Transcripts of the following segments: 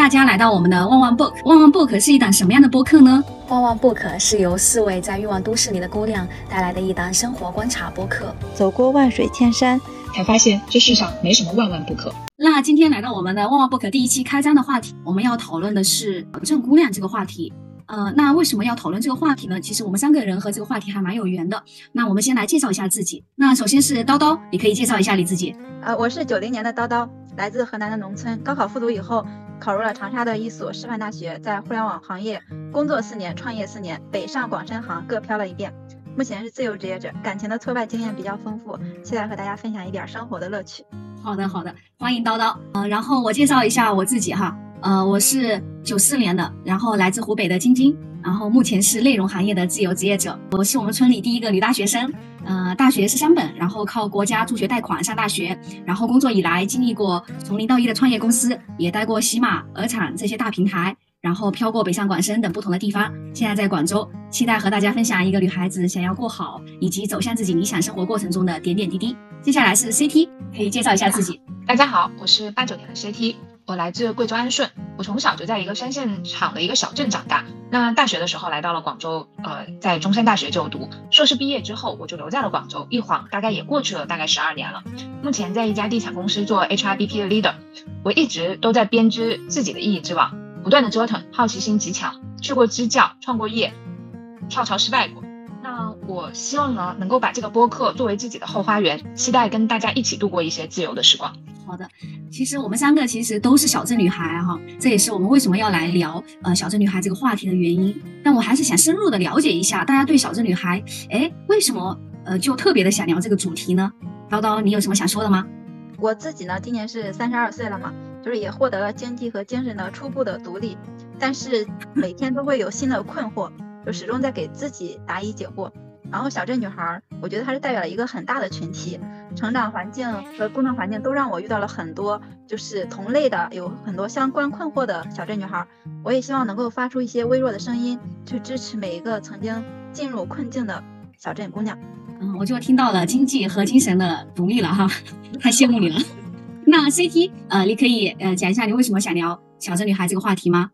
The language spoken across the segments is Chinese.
大家来到我们的旺旺 book。旺旺 book 是一档什么样的播客呢？旺旺 book 是由四位在欲望都市里的姑娘带来的一档生活观察播客。走过万水千山，才发现这世上没什么万万不可。那今天来到我们的旺旺 book 第一期开张的话题，我们要讨论的是正姑娘这个话题。呃，那为什么要讨论这个话题呢？其实我们三个人和这个话题还蛮有缘的。那我们先来介绍一下自己。那首先是叨叨，你可以介绍一下你自己。呃，我是九零年的叨叨，来自河南的农村。高考复读以后，考入了长沙的一所师范大学，在互联网行业工作四年，创业四年，北上广深杭各漂了一遍。目前是自由职业者，感情的挫败经验比较丰富，期待和大家分享一点生活的乐趣。好的，好的，欢迎叨叨。呃，然后我介绍一下我自己哈。呃，我是九四年的，然后来自湖北的晶晶，然后目前是内容行业的自由职业者。我是我们村里第一个女大学生，呃，大学是三本，然后靠国家助学贷款上大学，然后工作以来经历过从零到一的创业公司，也待过喜马、鹅厂这些大平台，然后飘过北上广深等不同的地方，现在在广州，期待和大家分享一个女孩子想要过好以及走向自己理想生活过程中的点点滴滴。接下来是 CT，可以介绍一下自己。大家好，我是八九年的 CT。我来自贵州安顺，我从小就在一个三线厂的一个小镇长大。那大学的时候来到了广州，呃，在中山大学就读。硕士毕业之后，我就留在了广州，一晃大概也过去了大概十二年了。目前在一家地产公司做 HRBP 的 leader，我一直都在编织自己的意义之网，不断的折腾，好奇心极强，去过支教，创过业，跳槽失败过。那我希望呢，能够把这个播客作为自己的后花园，期待跟大家一起度过一些自由的时光。好的，其实我们三个其实都是小镇女孩哈，这也是我们为什么要来聊呃小镇女孩这个话题的原因。但我还是想深入的了解一下大家对小镇女孩，哎，为什么呃就特别的想聊这个主题呢？叨叨，你有什么想说的吗？我自己呢，今年是三十二岁了嘛，就是也获得了经济和精神的初步的独立，但是每天都会有新的困惑，就始终在给自己答疑解惑。然后小镇女孩，我觉得她是代表了一个很大的群体。成长环境和工作环境都让我遇到了很多就是同类的，有很多相关困惑的小镇女孩。我也希望能够发出一些微弱的声音，去支持每一个曾经进入困境的小镇姑娘。嗯，我就听到了经济和精神的独立了哈，太羡慕你了。那 CT，呃，你可以呃讲一下你为什么想聊小镇女孩这个话题吗？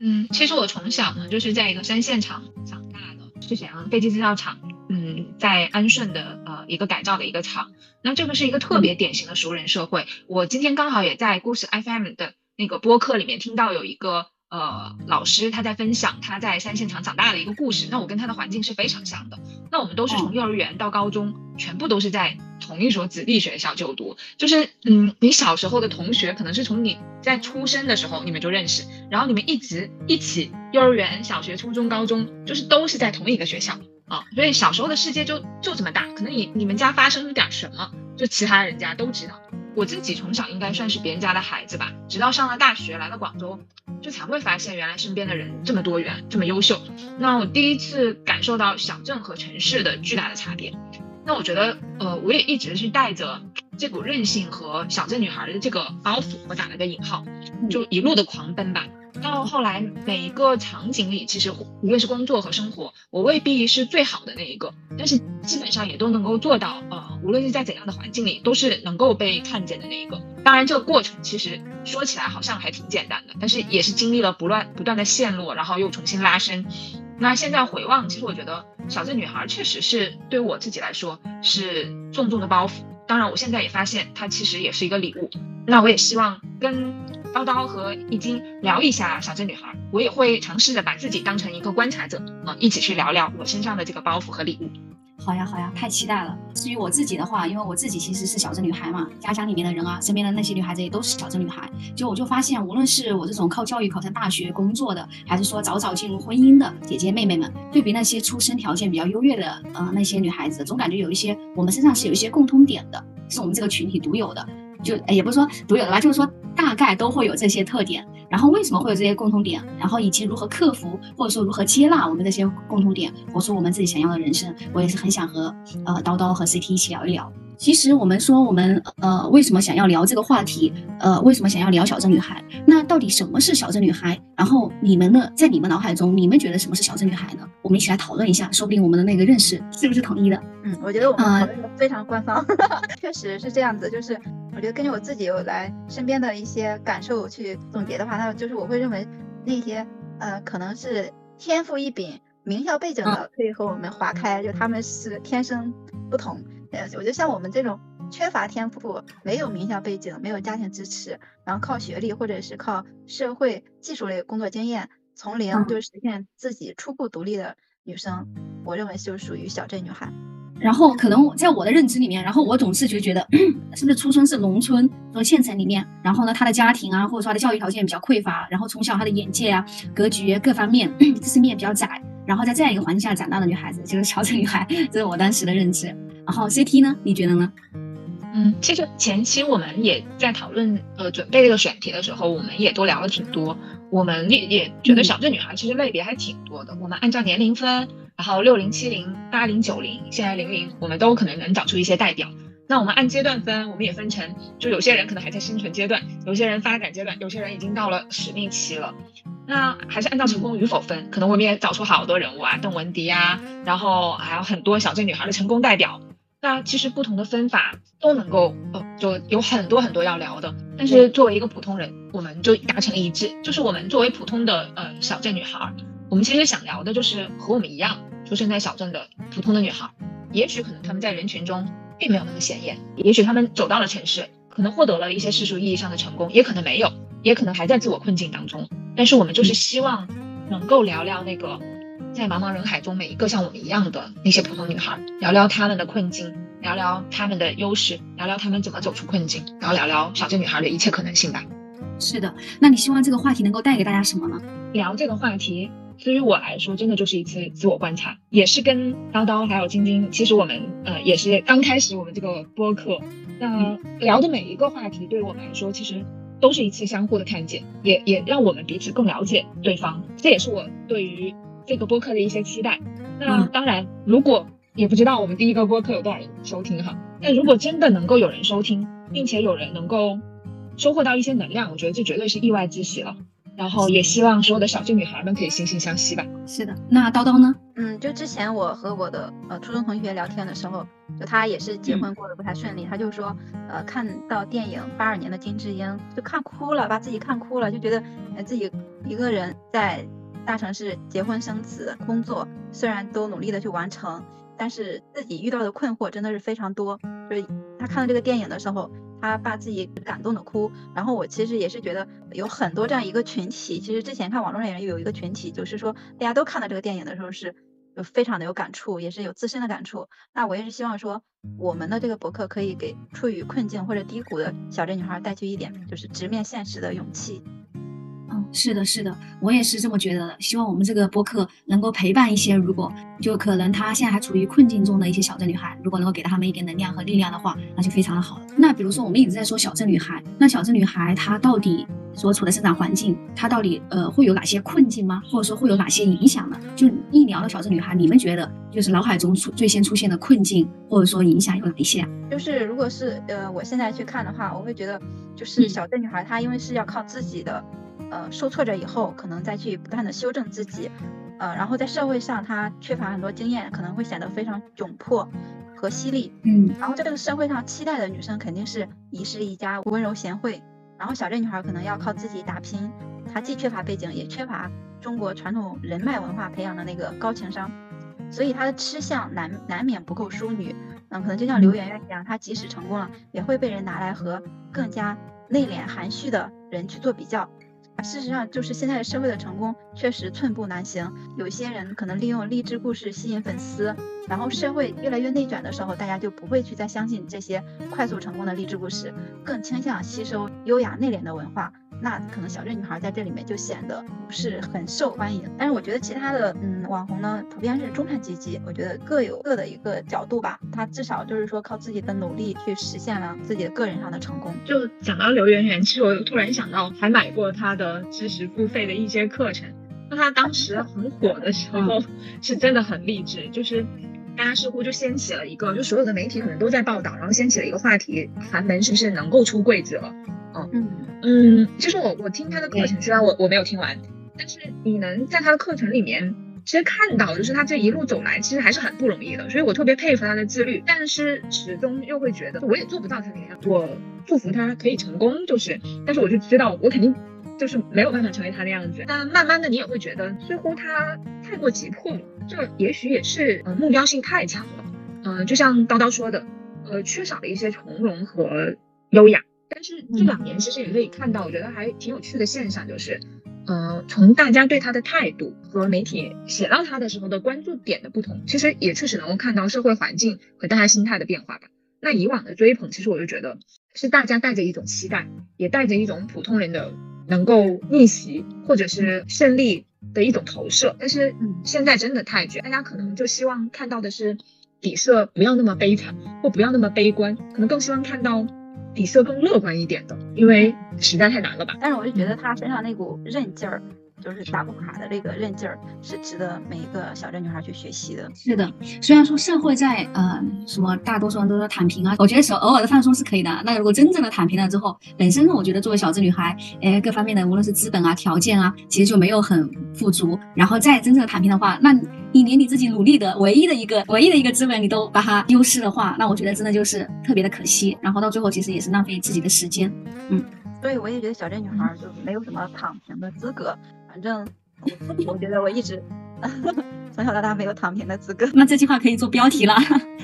嗯，其实我从小呢就是在一个三线厂长是沈阳飞机制造厂。嗯，在安顺的呃一个改造的一个厂，那这个是一个特别典型的熟人社会。我今天刚好也在故事 FM 的那个播客里面听到有一个呃老师他在分享他在三线厂长大的一个故事。那我跟他的环境是非常像的。那我们都是从幼儿园到高中，全部都是在同一所子弟学校就读。就是嗯，你小时候的同学可能是从你在出生的时候你们就认识，然后你们一直一起幼儿园、小学、初中、高中，就是都是在同一个学校。啊，所以小时候的世界就就这么大，可能你你们家发生了点什么，就其他人家都知道。我自己从小应该算是别人家的孩子吧，直到上了大学来了广州，就才会发现原来身边的人这么多元，这么优秀。那我第一次感受到小镇和城市的巨大的差别。那我觉得，呃，我也一直是带着这股韧性和小镇女孩的这个包袱，我打了个引号，就一路的狂奔吧。到后来，每一个场景里，其实无论是工作和生活，我未必是最好的那一个，但是基本上也都能够做到。呃，无论是在怎样的环境里，都是能够被看见的那一个。当然，这个过程其实说起来好像还挺简单的，但是也是经历了不断不断的陷落，然后又重新拉伸。那现在回望，其实我觉得小镇女孩确实是对我自己来说是重重的包袱。当然，我现在也发现它其实也是一个礼物。那我也希望跟。叨叨和易经聊一下小镇女孩，我也会尝试着把自己当成一个观察者啊，一起去聊聊我身上的这个包袱和礼物。好呀好呀，太期待了。至于我自己的话，因为我自己其实是小镇女孩嘛，家乡里面的人啊，身边的那些女孩子也都是小镇女孩。就我就发现，无论是我这种靠教育考上大学工作的，还是说早早进入婚姻的姐姐妹妹们，对比那些出身条件比较优越的呃那些女孩子，总感觉有一些我们身上是有一些共通点的，是我们这个群体独有的。就也不是说独有的吧，就是说大概都会有这些特点。然后为什么会有这些共同点？然后以及如何克服，或者说如何接纳我们这些共同点，活出我们自己想要的人生，我也是很想和呃叨叨和 CT 一起聊一聊。其实我们说我们呃为什么想要聊这个话题？呃为什么想要聊小镇女孩？那到底什么是小镇女孩？然后你们呢在你们脑海中，你们觉得什么是小镇女孩呢？我们一起来讨论一下，说不定我们的那个认识是不是统一的？嗯，我觉得我们啊讨论的非常官方，确实是这样子。就是我觉得根据我自己有来身边的一些感受去总结的话，那就是我会认为那些呃可能是天赋异禀、名校背景的可以和我们划开，就他们是天生不同。呃，我觉得像我们这种缺乏天赋、没有名校背景、没有家庭支持，然后靠学历或者是靠社会技术类工作经验，从零嗯就实现自己初步独立的女生，我认为就属于小镇女孩。然后可能我在我的认知里面，然后我总是就觉得，是不是出生是农村，说县城里面，然后呢，他的家庭啊，或者说他的教育条件比较匮乏，然后从小他的眼界啊、格局各方面 知识面比较窄，然后在这样一个环境下长大的女孩子，就是小镇女孩，这是我当时的认知。然后 CT 呢，你觉得呢？嗯，其实前期我们也在讨论呃准备这个选题的时候，我们也都聊了挺多。我们也也觉得嗯小镇女孩其实类别还挺多的。我们按照年龄分，然后六零、七零、八零、九零，现在零零，我们都可能能找出一些代表。那我们按阶段分，我们也分成，就有些人可能还在生存阶段，有些人发展阶段，有些人已经到了使命期了。那还是按照成功与否分，可能我们也找出好多人物啊，邓文迪啊，然后还有很多小镇女孩的成功代表。那其实不同的分法都能够，呃，就有很多很多要聊的。但是作为一个普通人，我们就达成了一致，就是我们作为普通的呃小镇女孩，我们其实想聊的就是和我们一样出生在小镇的普通的女孩。也许可能她们在人群中并没有那么显眼，也许她们走到了城市，可能获得了一些世俗意义上的成功，也可能没有，也可能还在自我困境当中。但是我们就是希望能够聊聊那个在茫茫人海中每一个像我们一样的那些普通女孩，聊聊她们的困境，聊聊她们的优势，聊聊她们怎么走出困境，然后聊聊小镇女孩的一切可能性吧。是的，那你希望这个话题能够带给大家什么呢？聊这个话题，对于我来说，真的就是一次自我观察，也是跟叨叨还有晶晶，其实我们呃也是刚开始我们这个播客，那聊的每一个话题，对我们来说，其实都是一次相互的看见，也也让我们彼此更了解对方，这也是我对于这个播客的一些期待。那嗯当然，如果也不知道我们第一个播客有多少人收听哈，但如果真的能够有人收听，并且有人能够收获到一些能量，我觉得这绝对是意外之喜了。然后也希望所有的小镇女孩们可以惺惺相惜吧。是的，那叨叨呢？嗯，就之前我和我的呃初中同学聊天的时候，就他也是结婚过得不太顺利，他就说，呃，看到电影八二年的金智英就看哭了，把自己看哭了，就觉得呃自己一个人在大城市结婚生子、工作，虽然都努力的去完成，但是自己遇到的困惑真的是非常多。就是他看到这个电影的时候，他把自己感动的哭。然后我其实也是觉得有很多这样一个群体，其实之前看网络上也有一个群体，就是说大家都看到这个电影的时候是就非常的有感触，也是有自身的感触。那我也是希望说，我们的这个博客可以给处于困境或者低谷的小镇女孩带去一点就是直面现实的勇气。嗯，是的，是的，我也是这么觉得的。希望我们这个播客能够陪伴一些，如果就可能她现在还处于困境中的一些小镇女孩，如果能够给到她们一点能量和力量的话，那就非常的好了。那比如说我们一直在说小镇女孩，那小镇女孩她到底所处的生长环境，她到底呃会有哪些困境吗？或者说会有哪些影响呢？就一聊到小镇女孩，你们觉得就是脑海中出最先出现的困境或者说影响有哪一些啊？就是如果是呃我现在去看的话，我会觉得就是嗯小镇女孩她因为是要靠自己的，呃受挫折以后，可能再去不断的修正自己，呃然后在社会上她缺乏很多经验，可能会显得非常窘迫和犀利。嗯然后在这个社会上期待的女生肯定是一世一家、温柔贤惠，然后小镇女孩可能要靠自己打拼，她既缺乏背景，也缺乏中国传统人脉文化培养的那个高情商，所以她的吃相难难免不够淑女。嗯，可能就像刘媛媛一样，她即使成功了，也会被人拿来和更加内敛含蓄的人去做比较。事实上，就是现在社会的成功确实寸步难行。有些人可能利用励志故事吸引粉丝，然后社会越来越内卷的时候，大家就不会去再相信这些快速成功的励志故事，更倾向吸收优雅内敛的文化。那可能小镇女孩在这里面就显得不是很受欢迎。但是我觉得其他的嗯网红呢，普遍是中产阶级，我觉得各有各的一个角度吧。他至少就是说靠自己的努力去实现了自己的个人上的成功。就讲到刘媛媛，其实我突然想到，还买过她的知识付费的一些课程。那她当时很火的时候，是真的很励志，就是大家似乎就掀起了一个，就所有的媒体可能都在报道，然后掀起了一个话题：寒门是不是能够出贵子了？嗯嗯，其实我我听他的课程，虽然我我没有听完，但是你能在他的课程里面其实看到就是他这一路走来，其实还是很不容易的，所以我特别佩服他的自律，但是始终又会觉得我也做不到他那样，我祝福他可以成功，就是，但是我就知道我肯定就是没有办法成为他的样子。但慢慢的你也会觉得，似乎他太过急迫了，这也许也是呃目标性太强了，嗯，就像叨叨说的，呃，缺少了一些从容和优雅。但是这两年其实也可以看到，我觉得还挺有趣的现象，就是，呃，从大家对他的态度和媒体写到他的时候的关注点的不同，其实也确实能够看到社会环境和大家心态的变化吧。那以往的追捧，其实我就觉得是大家带着一种期待，也带着一种普通人的能够逆袭或者是胜利的一种投射。但是现在真的太绝，大家可能就希望看到的是底色不要那么悲惨，或不要那么悲观，可能更希望看到。底色更乐观一点的，因为实在太难了吧。但是我就觉得他身上那股韧劲儿，就是打不垮的这个韧劲儿，是值得每一个小镇女孩去学习的。是的，虽然说社会在呃什么大多数人都说躺平啊，我觉得手偶尔的放松是可以的。那如果真正的躺平了之后，本身我觉得作为小镇女孩，哎，各方面的无论是资本啊、条件啊，其实就没有很富足。然后再真正的躺平的话，那。你连你自己努力的唯一的一个唯一的一个资本，你都把它丢失的话，那我觉得真的就是特别的可惜。然后到最后，其实也是浪费自己的时间。嗯，所以我也觉得小镇女孩就没有什么躺平的资格。反正我觉得我一直。从小到大没有躺平的资格，那这句话可以做标题了。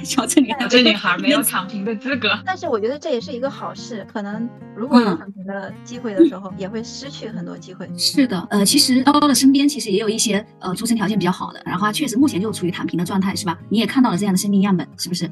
小镇女孩，小镇女孩没有躺平的资格。但是我觉得这也是一个好事，可能如果有躺平的机会的时候，也会失去很多机会。是的，呃，其实叨叨的身边其实也有一些呃出生条件比较好的，然后他确实目前就处于躺平的状态，是吧？你也看到了这样的生命样本，是不是？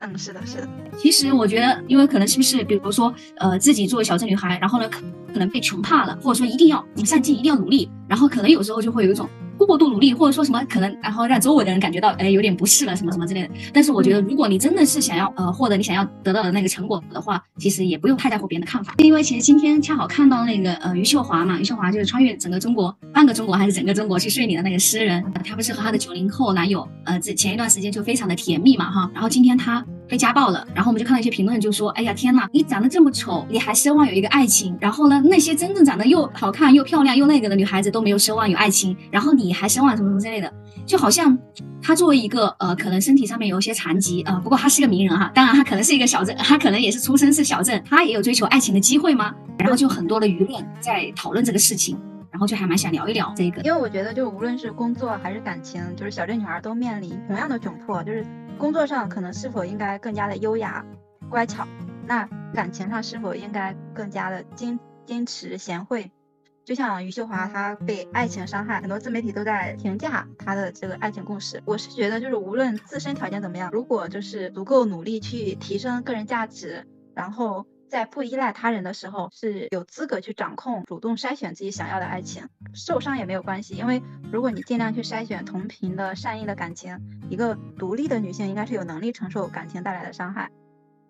嗯，是的，是的。其实我觉得，因为可能是不是，比如说，呃，自己作为小镇女孩，然后呢，可可能被穷怕了，或者说一定要你上进，一定要努力，然后可能有时候就会有一种。过度努力，或者说什么可能，然后让周围的人感觉到，哎，有点不适了，什么什么之类的。但是我觉得，如果你真的是想要，呃，获得你想要得到的那个成果的话，其实也不用太在乎别人的看法。因为其实今天恰好看到那个，呃，余秀华嘛，余秀华就是穿越整个中国，半个中国还是整个中国去睡你的那个诗人，他不是和他的九零后男友，呃，这前一段时间就非常的甜蜜嘛，哈。然后今天他。被家暴了，然后我们就看到一些评论，就说：“哎呀，天呐，你长得这么丑，你还奢望有一个爱情？然后呢，那些真正长得又好看又漂亮又那个的女孩子都没有奢望有爱情，然后你你还奢望什么什么之类的？就好像他作为一个呃，可能身体上面有一些残疾啊，不过他是个名人哈，当然他可能是一个小镇，他可能也是出身是小镇，他也有追求爱情的机会吗？然后就很多的舆论在讨论这个事情，然后就还蛮想聊一聊这个，因为我觉得就无论是工作还是感情，就是小镇女孩都面临同样的窘迫，就是。工作上可能是否应该更加的优雅、乖巧？那感情上是否应该更加的矜矜持、贤惠？就像余秀华，她被爱情伤害，很多自媒体都在评价她的这个爱情故事。我是觉得，就是无论自身条件怎么样，如果就是足够努力去提升个人价值，然后。在不依赖他人的时候，是有资格去掌控、主动筛选自己想要的爱情。受伤也没有关系，因为如果你尽量去筛选同频的善意的感情，一个独立的女性应该是有能力承受感情带来的伤害。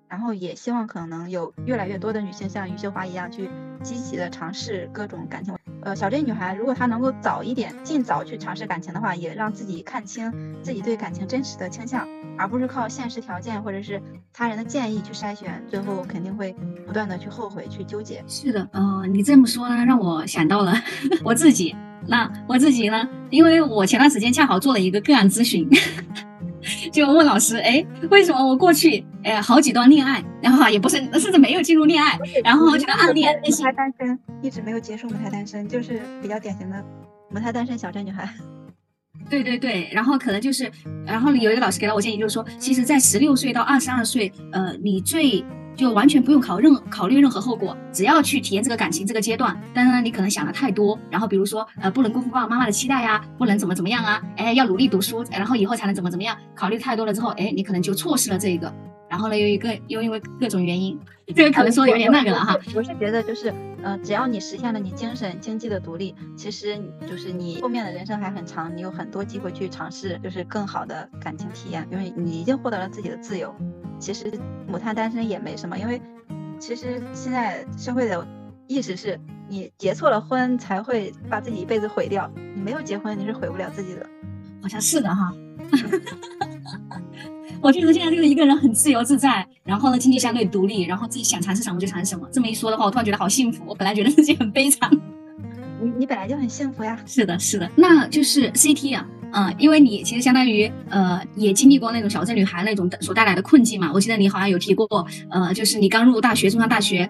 然后也希望可能有越来越多的女性像余秀华一样，去积极的尝试各种感情。呃，小镇女孩如果她能够早一点、尽早去尝试感情的话，也让自己看清自己对感情真实的倾向，而不是靠现实条件或者是他人的建议去筛选，最后肯定会不断的去后悔、去纠结。是的，嗯，你这么说呢，让我想到了 我自己。那我自己呢，因为我前段时间恰好做了一个个案咨询。就问老师，哎，为什么我过去，哎，好几段恋爱，然后也不是，甚至没有进入恋爱，然后这个暗恋，母胎单身，一直没有结束母胎单身，就是比较典型的母胎单身小镇女孩。对对对，然后可能就是，然后有一个老师给了我建议，就是说，其实，在十六岁到二十二岁，呃，你最就完全不用考任考虑任何后果，只要去体验这个感情这个阶段。但是呢，你可能想的太多，然后比如说呃，不能辜负爸爸妈妈的期待呀，不能怎么怎么样啊，哎，要努力读书，然后以后才能怎么怎么样。考虑太多了之后，哎，你可能就错失了这个。然后呢，又一个又因为各种原因，这个可能说有点那个了哈。我是觉得就是，呃，只要你实现了你精神经济的独立，其实就是你后面的人生还很长，你有很多机会去尝试，就是更好的感情体验，因为你已经获得了自己的自由。其实母胎单身也没什么，因为其实现在社会的意识是你结错了婚才会把自己一辈子毁掉，你没有结婚你是毁不了自己的，好像是的哈。我觉得现在就是一个人很自由自在，然后呢经济相对独立，然后自己想尝试什么就尝试什么。这么一说的话，我突然觉得好幸福。我本来觉得自己很悲惨。你你本来就很幸福呀。是的，是的，那就是 CT 啊，嗯，因为你其实相当于呃也经历过那种小镇女孩那种所带来的困境嘛。我记得你好像有提过，呃，就是你刚入大学，中山大学，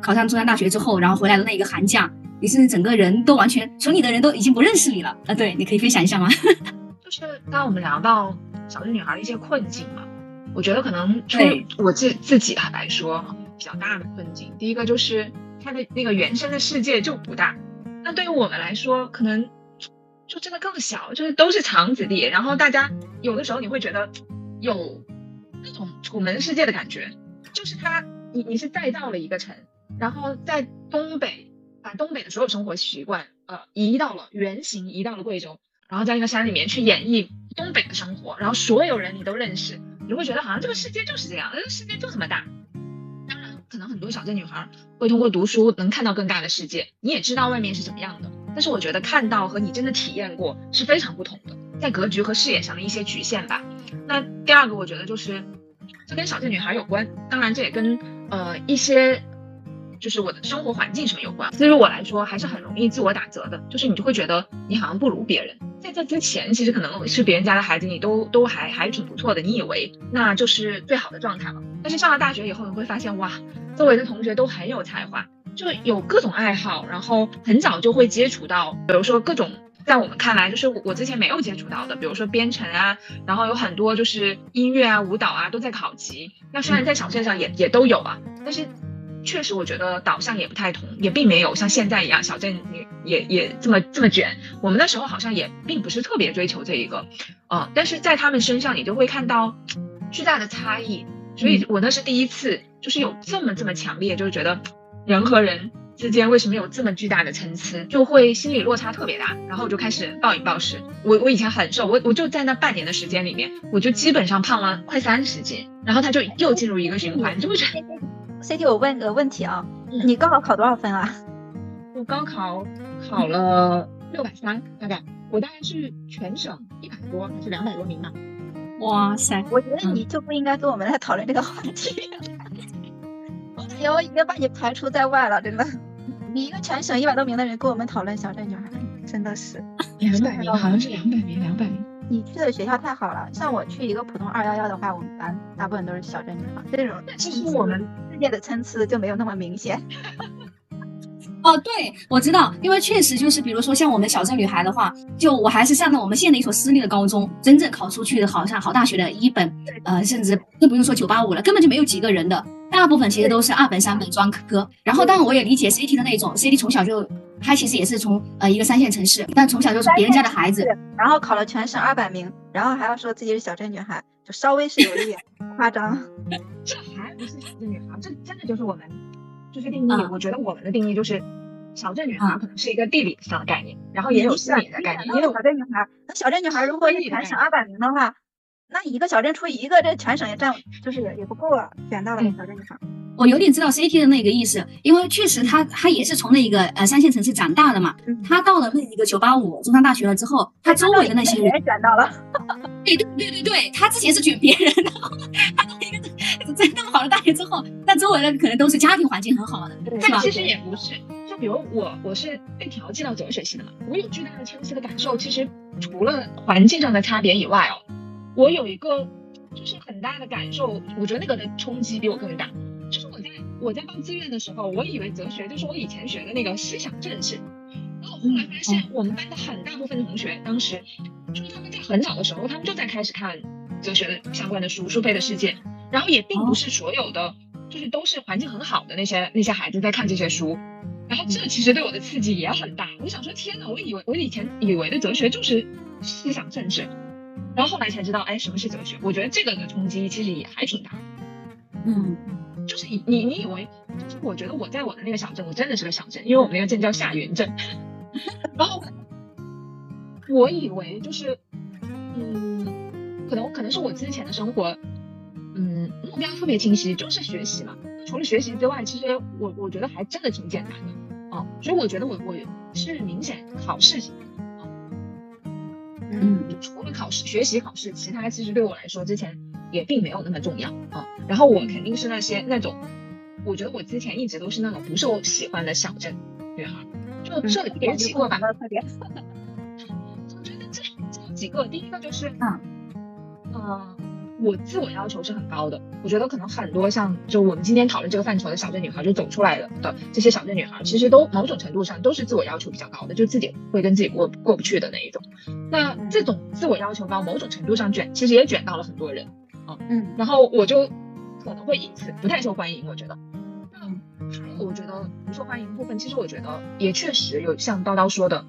考上中山大学之后，然后回来的那一个寒假，你是整个人都完全村里的人都已经不认识你了啊。对，你可以分享一下吗？就是当我们聊到小镇女孩的一些困境嘛，我觉得可能对。我自自己来说比较大的困境，第一个就是她的那个原生的世界就不大。那对于我们来说，可能就真的更小，就是都是厂子弟，然后大家有的时候你会觉得有那种楚门世界的感觉，就是他，你你是再造了一个城，然后在东北把东北的所有生活习惯呃移到了原型移到了贵州，然后在那个山里面去演绎东北的生活，然后所有人你都认识，你会觉得好像这个世界就是这样，这个世界就这么大。当然可能很多小镇女孩会通过读书能看到更大的世界，你也知道外面是怎么样的。但是我觉得看到和你真的体验过是非常不同的，在格局和视野上的一些局限吧。那第二个，我觉得就是这跟小镇女孩有关，当然这也跟呃一些就是我的生活环境什么有关。对于我来说，还是很容易自我打折的，就是你就会觉得你好像不如别人。在这之前，其实可能是别人家的孩子，你都都还还挺不错的，你以为那就是最好的状态了。但是上了大学以后，你会发现哇。周围的同学都很有才华，就有各种爱好，然后很早就会接触到，比如说各种在我们看来就是我之前没有接触到的，比如说编程啊，然后有很多就是音乐啊、舞蹈啊都在考级。那虽然在小镇上也也都有啊，但是确实我觉得导向也不太同，也并没有像现在一样小镇也也也这么这么卷。我们那时候好像也并不是特别追求这一个，嗯，但是在他们身上你就会看到巨大的差异。所以我那是第一次，就是有这么这么强烈，就是觉得人和人之间为什么有这么巨大的参差，就会心理落差特别大。然后我就开始暴饮暴食。我我以前很瘦，我我就在那半年的时间里面，我就基本上胖了快三十斤。然后他就又进入一个循环，就会觉得。CT，我问个问题啊，你高考考多少分啊？我高考考了六百三，大概。我大概是全省一百多还是两百多名呢？哇塞！我觉得你就不应该跟我们来讨论这个话题。我感觉我已经把你排除在外了，真的。你一个全省一百多名的人跟我们讨论小镇女孩，真的 是两百名，好像是两百名，两百名。你去的学校太好了，像我去一个普通二幺幺的话，我们班大部分都是小镇女孩，这种其实我们世界的参差就没有那么明显。哦，对，我知道，因为确实就是，比如说像我们小镇女孩的话，就我还是上的我们县的一所私立的高中，真正考出去的好像好大学的一本，呃，甚至更不用说九八五了，根本就没有几个人的，大部分其实都是二本、三本专科。然后，当然我也理解 CT 的那种，CT 从小就，他其实也是从呃一个三线城市，但从小就是别人家的孩子，然后考了全省二百名，然后还要说自己是小镇女孩，就稍微是有一点夸张。这还不是小镇女孩，这真的就是我们。就是定义，我觉得我们的定义就是小镇女孩可能是一个地理上的概念，然后也有心理的概念，也有小镇女孩。那小镇女孩如果是全省二百名的话，那一个小镇出一个，这全省也占，就是也也不够啊，选到了小镇女孩。我有点知道 CT 的那个意思，因为确实他他也是从那个呃三线城市长大的嘛，他到了那一个九八五中山大学了之后，他周围的那些人选到了。对对对对对，他之前是卷别人的，他到一个在那么好的大学之后，那周围的可能都是家庭环境很好的，是吧？其实也不是，就比如我，我是被调剂到哲学系的嘛，我有巨大的清晰的感受。其实除了环境上的差别以外哦，我有一个就是很大的感受，我觉得那个的冲击比我更大。就是我在我在报志愿的时候，我以为哲学就是我以前学的那个思想政治。然后我后来发现，我们班的很大部分的同学，当时就是他们在很早的时候，他们就在开始看哲学的相关的书，《苏菲的世界》。然后也并不是所有的，就是都是环境很好的那些那些孩子在看这些书。然后这其实对我的刺激也很大。我想说，天哪！我以为我以前以为的哲学就是思想政治，然后后来才知道，哎，什么是哲学？我觉得这个的冲击其实也还挺大。嗯，就是你你你以为，就是我觉得我在我的那个小镇，我真的是个小镇，因为我们那个镇叫下云镇。然后我以为就是，嗯，可能可能是我之前的生活，嗯，目标特别清晰，就是学习嘛。除了学习之外，其实我我觉得还真的挺简单的啊。所以我觉得我我是明显考试。嗯，除了考试、学习、考试，其他其实对我来说之前也并没有那么重要啊。然后我肯定是那些那种，我觉得我之前一直都是那种不受喜欢的小镇女孩。就这有几个吧。特点。我 觉得这这几个，第一个就是嗯，呃，我自我要求是很高的。我觉得可能很多像就我们今天讨论这个范畴的小镇女孩，就走出来的的这些小镇女孩，其实都某种程度上都是自我要求比较高的，就自己会跟自己过过不去的那一种。那这种自我要求高，某种程度上卷，其实也卷到了很多人啊。嗯，然后我就可能会因此不太受欢迎，我觉得。嗯，还有我觉得不受欢迎部分，其实我觉得也确实有像叨叨说的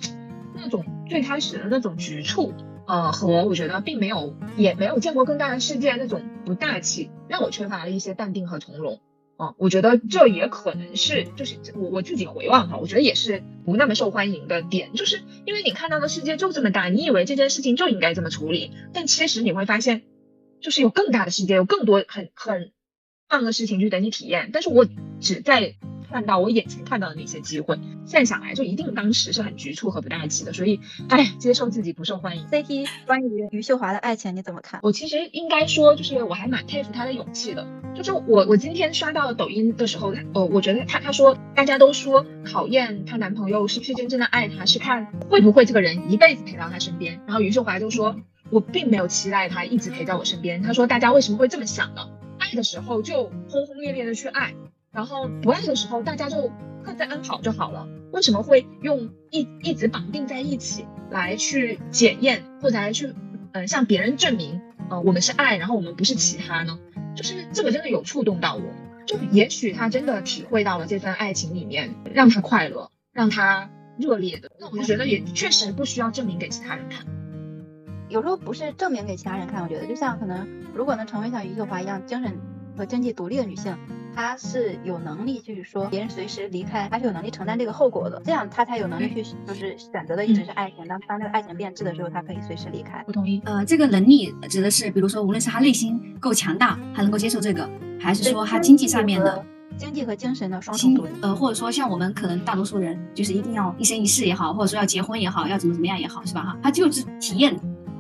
那种最开始的那种局促。呃，和我觉得并没有，也没有见过更大的世界那种不大气，让我缺乏了一些淡定和从容。啊，我觉得这也可能是，就是我我自己回望哈，我觉得也是不那么受欢迎的点，就是因为你看到的世界就这么大，你以为这件事情就应该这么处理，但其实你会发现，就是有更大的世界，有更多很很棒的事情去等你体验，但是我只在。看到我眼前看到的那些机会，现在想来就一定当时是很局促和不大气的，所以，哎，接受自己不受欢迎。CT 关于余秀华的爱情你怎么看？我其实应该说，就是我还蛮佩服她的勇气的。就是我我今天刷到抖音的时候，呃，我觉得她她说大家都说考验她男朋友是不是真正的爱她，是看会不会这个人一辈子陪到她身边。然后余秀华就说，我并没有期待他一直陪在我身边。他说大家为什么会这么想呢？爱的时候就轰轰烈烈的去爱。然后不爱的时候，大家就各自安好就好了。为什么会用一一直绑定在一起来去检验，或者来去嗯向别人证明，呃我们是爱，然后我们不是其他呢？就是这个真的有触动到我。就也许他真的体会到了这份爱情里面让他快乐，让他热烈的。那我就觉得也确实不需要证明给其他人看。有时候不是证明给其他人看，我觉得就像可能如果能成为像余秀华一样精神和经济独立的女性。他是有能力去说别人随时离开，他是有能力承担这个后果的，这样他才有能力去就是选择的一直是爱情。当当这个爱情变质的时候，他可以随时离开。不同意。呃，这个能力指的是，比如说，无论是他内心够强大，他能够接受这个，还是说他经济上面的经济和精神的双重独立。呃，或者说像我们可能大多数人就是一定要一生一世也好，或者说要结婚也好，要怎么怎么样也好，是吧？哈，他就是体验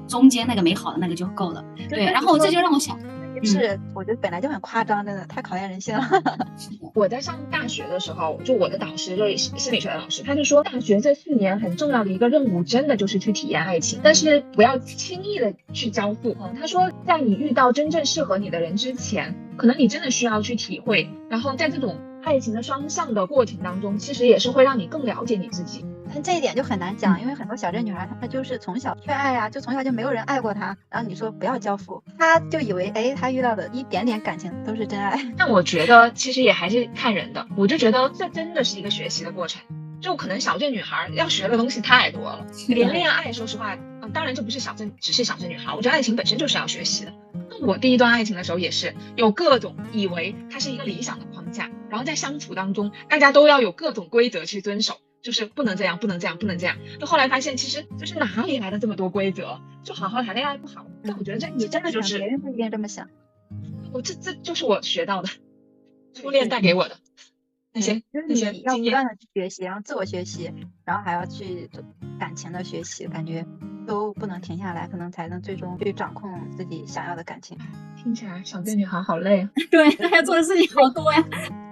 中间那个美好的那个就够了。对，然后这就让我想。是，我觉得本来就很夸张，真的太考验人性了。我在上大学的时候，就我的导师就是心理学的老师，他就说，大学这四年很重要的一个任务，真的就是去体验爱情，但是不要轻易的去交付。嗯，他说，在你遇到真正适合你的人之前，可能你真的需要去体会，然后在这种爱情的双向的过程当中，其实也是会让你更了解你自己。但这一点就很难讲，因为很多小镇女孩，她就是从小缺爱呀，就从小就没有人爱过她。然后你说不要交付，她就以为，哎，她遇到的一点点感情都是真爱。但我觉得其实也还是看人的，我就觉得这真的是一个学习的过程。就可能小镇女孩要学的东西太多了，连恋爱，说实话，嗯，当然这不是小镇，只是小镇女孩。我觉得爱情本身就是要学习的。那我第一段爱情的时候也是有各种以为它是一个理想的框架，然后在相处当中，大家都要有各种规则去遵守。就是不能这样，不能这样，不能这样。就后来发现，其实就是哪里来的这么多规则？就好好谈恋爱不好。但我觉得这你真的就是别人不一定这么想。我这这就是我学到的，初恋带给我的那些那些要不断的去学习，然后自我学习，然后还要去感情的学习，感觉都不能停下来，可能才能最终去掌控自己想要的感情。听起来小镇女孩好累啊！对，她要做的事情好多呀。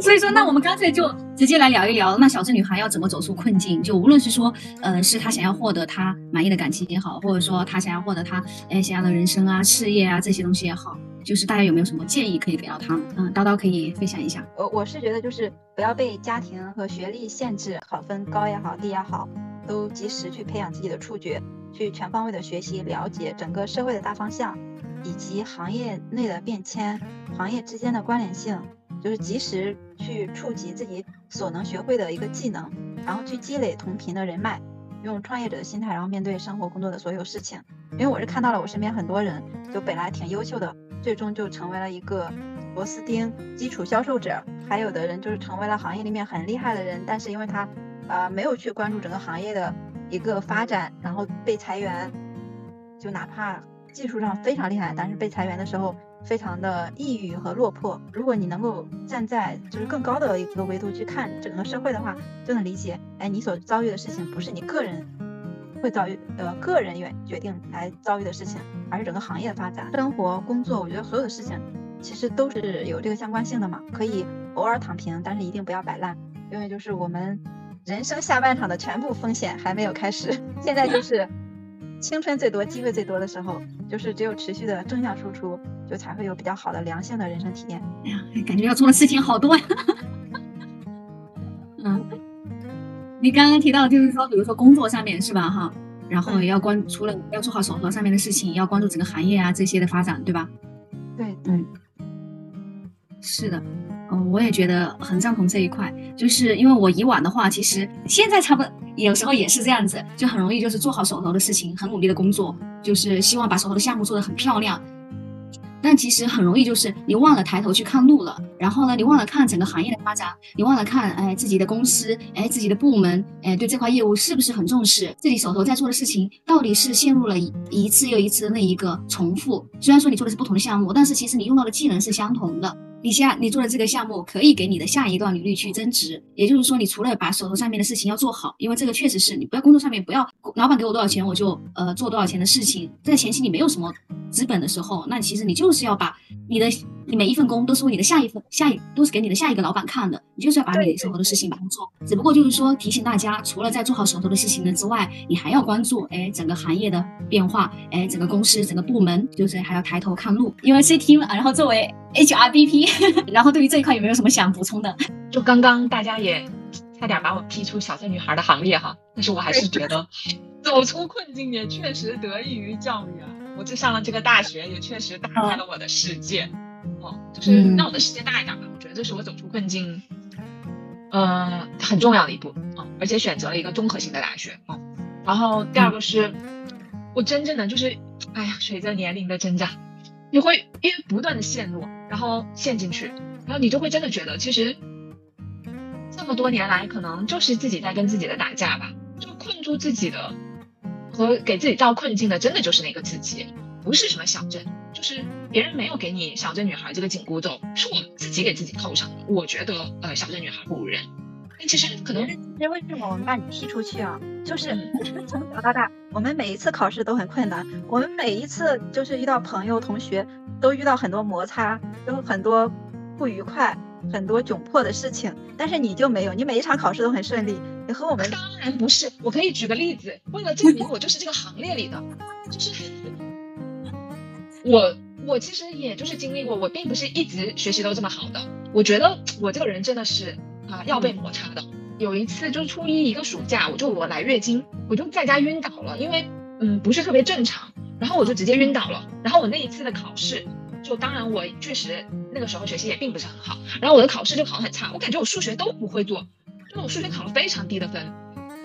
所以说，那我们干脆就直接来聊一聊，那小镇女孩要怎么走出困境？就无论是说，呃，是她想要获得她满意的感情也好，或者说她想要获得她哎想要的人生啊、事业啊这些东西也好，就是大家有没有什么建议可以给到她们？嗯，叨叨可以分享一下。我我是觉得就是不要被家庭和学历限制，考分高也好、低也好，都及时去培养自己的触觉，去全方位的学习了解整个社会的大方向，以及行业内的变迁、行业之间的关联性。就是及时去触及自己所能学会的一个技能，然后去积累同频的人脉，用创业者的心态，然后面对生活工作的所有事情。因为我是看到了我身边很多人，就本来挺优秀的，最终就成为了一个螺丝钉、基础销售者；还有的人就是成为了行业里面很厉害的人，但是因为他呃没有去关注整个行业的一个发展，然后被裁员，就哪怕技术上非常厉害，但是被裁员的时候。非常的抑郁和落魄。如果你能够站在就是更高的一个维度去看整个社会的话，就能理解，哎，你所遭遇的事情不是你个人会遭遇，呃，个人愿决定来遭遇的事情，而是整个行业的发展、生活、工作，我觉得所有的事情其实都是有这个相关性的嘛。可以偶尔躺平，但是一定不要摆烂，因为就是我们人生下半场的全部风险还没有开始，现在就是青春最多、机会最多的时候，就是只有持续的正向输出，就才会有比较好的良性的人生体验。哎呀，感觉要做的事情好多呀。嗯，你刚刚提到就是说，比如说工作上面是吧？哈，然后也要关，除了要做好手头上面的事情，要关注整个行业啊这些的发展，对吧？对对，是的。嗯，我也觉得很赞同这一块，就是因为我以往的话，其实现在差不多有时候也是这样子，就很容易就是做好手头的事情，很努力的工作，就是希望把手头的项目做得很漂亮。但其实很容易就是你忘了抬头去看路了，然后呢，你忘了看整个行业的发展，你忘了看哎自己的公司，哎自己的部门，哎对这块业务是不是很重视，自己手头在做的事情到底是陷入了一一次又一次的那一个重复。虽然说你做的是不同的项目，但是其实你用到的技能是相同的。你下你做的这个项目可以给你的下一段履历去增值，也就是说，你除了把手头上面的事情要做好，因为这个确实是你不要工作上面不要老板给我多少钱我就呃做多少钱的事情，在前期你没有什么资本的时候，那其实你就是要把你的你每一份工都是为你的下一份下一都是给你的下一个老板看的，你就是要把你手头的事情把它做。只不过就是说提醒大家，除了在做好手头的事情呢之外，你还要关注哎整个行业的变化，哎整个公司整个部门就是还要抬头看路，因为 C T 嘛，然后作为。HRBP，然后对于这一块有没有什么想补充的？就刚刚大家也差点把我踢出小镇女孩的行列哈，但是我还是觉得 走出困境也确实得益于教育啊。我就上了这个大学也确实打开了我的世界，哦，就是让我的世界大一点吧。我觉得这是我走出困境，嗯，很重要的一步啊。而且选择了一个综合性的大学啊。然后第二个是，我真正的就是，哎呀，随着年龄的增长，你会因为不断的陷入。然后陷进去，然后你就会真的觉得，其实这么多年来，可能就是自己在跟自己的打架吧。就困住自己的和给自己造困境的，真的就是那个自己，不是什么小镇，就是别人没有给你小镇女孩这个紧箍咒，是我自己给自己扣上的。我觉得，呃，小镇女孩不如人。但其实可能，其实为什么我们把你踢出去啊？就是从小到大，我们每一次考试都很困难，我们每一次就是遇到朋友、同学。都遇到很多摩擦，有很多不愉快，很多窘迫的事情，但是你就没有，你每一场考试都很顺利。你和我们当然不是，我可以举个例子，为了证明我就是这个行列里的，就是我，我其实也就是经历过，我并不是一直学习都这么好的。我觉得我这个人真的是啊要被摩擦的。有一次就是初一一个暑假，我就我来月经，我就在家晕倒了，因为嗯不是特别正常。然后我就直接晕倒了。然后我那一次的考试，就当然我确实那个时候学习也并不是很好。然后我的考试就考很差，我感觉我数学都不会做，就是我数学考了非常低的分。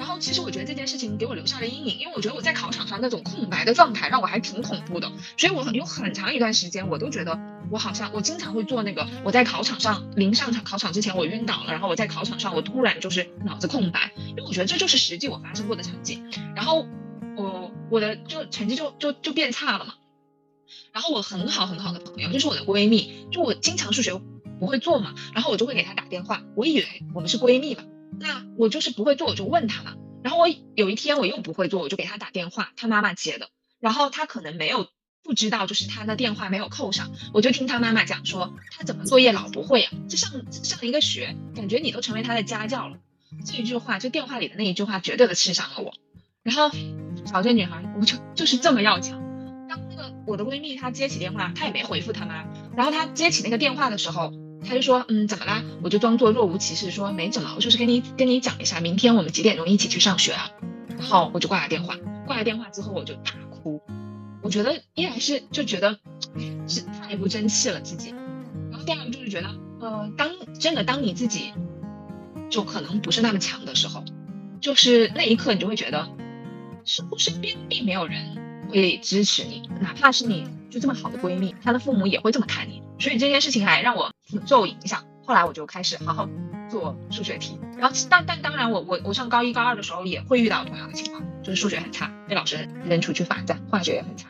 然后其实我觉得这件事情给我留下了阴影，因为我觉得我在考场上那种空白的状态让我还挺恐怖的。所以我有很长一段时间我都觉得我好像我经常会做那个我在考场上临上场考场之前我晕倒了，然后我在考场上我突然就是脑子空白，因为我觉得这就是实际我发生过的场景。然后。我我的就成绩就就就变差了嘛，然后我很好很好的朋友就是我的闺蜜，就我经常数学不会做嘛，然后我就会给她打电话，我以为我们是闺蜜嘛，那我就是不会做我就问他嘛，然后我有一天我又不会做，我就给他打电话，他妈妈接的，然后他可能没有不知道就是他的电话没有扣上，我就听他妈妈讲说他怎么作业老不会啊，就上上一个学，感觉你都成为他的家教了，这一句话就电话里的那一句话绝对的刺伤了我，然后。小镇女孩，我就就是这么要强。当那个我的闺蜜她接起电话，她也没回复她妈。然后她接起那个电话的时候，他就说：“嗯，怎么啦？”我就装作若无其事说：“没怎么，我就是跟你跟你讲一下，明天我们几点钟一起去上学啊？”然后我就挂了电话。挂了电话之后，我就大哭。我觉得依然是就觉得是太不争气了自己。然后第二个就是觉得，呃，当真的当你自己就可能不是那么强的时候，就是那一刻你就会觉得。似乎身边并没有人会支持你，哪怕是你就这么好的闺蜜，她的父母也会这么看你。所以这件事情还让我挺受影响。后来我就开始好好做数学题。然后，但但当然，我我我上高一高二的时候也会遇到同样的情况，就是数学很差，被老师扔出去罚站；化学也很差。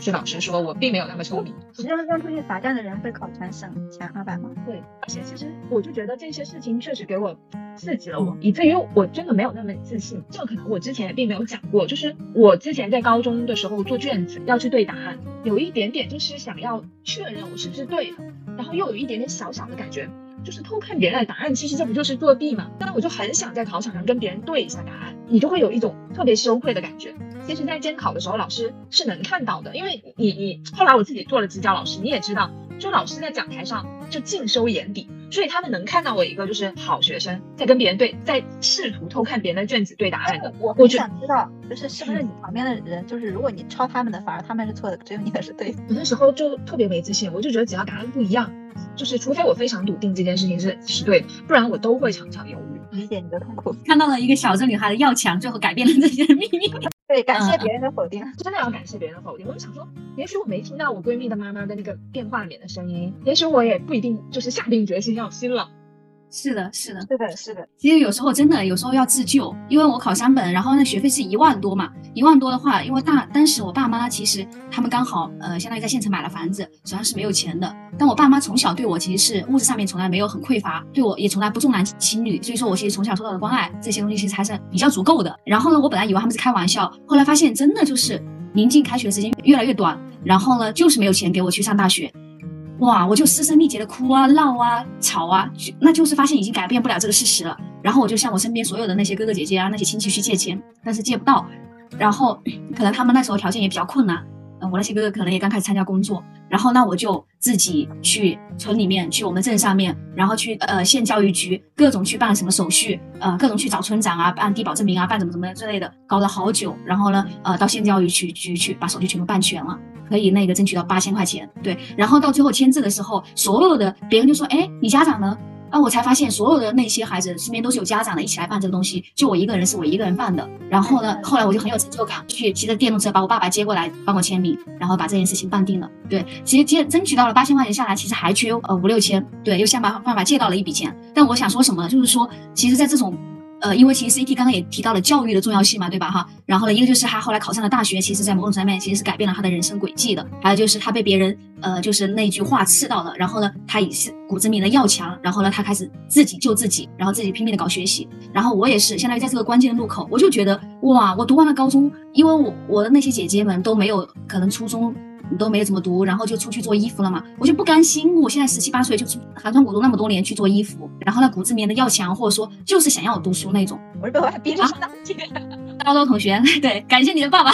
是老师说我并没有那么聪明。扔扔出去罚站的人会考全省前二百吗？会。而且其实我就觉得这些事情确实给我刺激了我，以至于我真的没有那么自信。这个可能我之前也并没有讲过，就是我之前在高中的时候做卷子要去对答案，有一点点就是想要确认我是不是对的，然后又有一点点小小的感觉，就是偷看别人的答案，其实这不就是作弊吗？但我就很想在考场上跟别人对一下答案，你就会有一种特别羞愧的感觉。其实，在监考的时候，老师是能看到的，因为你你后来我自己做了支教老师，你也知道，就老师在讲台上就尽收眼底，所以他们能看到我一个就是好学生在跟别人对，在试图偷看别人的卷子对答案的。我我想知道，就是是不是你旁边的人，就是如果你抄他们的，反而他们是错的，只有你的是对的。我那时候就特别没自信，我就觉得只要答案不一样，就是除非我非常笃定这件事情是是对的，不然我都会常常犹豫。理解你的痛苦，看到了一个小镇女孩的要强，最后改变了这些秘密。对，感谢别人的否定，真的要感谢别人的否定。我就想说，也许我没听到我闺蜜的妈妈的那个电话里面的声音，也许我也不一定就是下定决心要新了。是的，是的，是的，是的。其实有时候真的，有时候要自救，因为我考三本，然后那学费是一万多嘛，一万多的话，因为大当时我爸妈其实他们刚好呃，相当于在县城买了房子，手上是没有钱的。但我爸妈从小对我其实是物质上面从来没有很匮乏，对我也从来不重男轻女，所以说我其实从小受到的关爱这些东西其实还是比较足够的。然后呢，我本来以为他们是开玩笑，后来发现真的就是临近开学的时间越来越短，然后呢就是没有钱给我去上大学。哇！我就嘶声力竭的哭啊、闹啊、吵啊，那就是发现已经改变不了这个事实了。然后我就向我身边所有的那些哥哥姐姐啊、那些亲戚去借钱，但是借不到。然后可能他们那时候条件也比较困难，嗯，我那些哥哥可能也刚开始参加工作。然后那我就自己去村里面，去我们镇上面，然后去呃县教育局各种去办什么手续，呃各种去找村长啊、办低保证明啊、办怎么怎么之类的，搞了好久。然后呢，呃到县教育局局去把手续全部办全了。可以那个争取到八千块钱，对，然后到最后签字的时候，所有的别人就说，哎，你家长呢？啊，我才发现所有的那些孩子身边都是有家长的，一起来办这个东西，就我一个人是我一个人办的。然后呢，后来我就很有成就感，去骑着电动车把我爸爸接过来帮我签名，然后把这件事情办定了。对，其实接争取到了八千块钱下来，其实还缺呃五六千，对，又想办办法借到了一笔钱。但我想说什么呢，就是说，其实，在这种。呃，因为其实 CT 刚刚也提到了教育的重要性嘛，对吧？哈，然后呢，一个就是他后来考上了大学，其实在某种层面其实是改变了他的人生轨迹的。还有就是他被别人呃，就是那句话刺到了，然后呢，他也是骨子里的要强，然后呢，他开始自己救自己，然后自己拼命的搞学习。然后我也是，相当于在这个关键的路口，我就觉得哇，我读完了高中，因为我我的那些姐姐们都没有可能初中。都没怎么读，然后就出去做衣服了嘛，我就不甘心。我现在十七八岁就寒窗苦读那么多年去做衣服，然后那骨子里面的要强，或者说就是想要读书那种。我是被我逼着上大学。高中同学，对，感谢你的爸爸。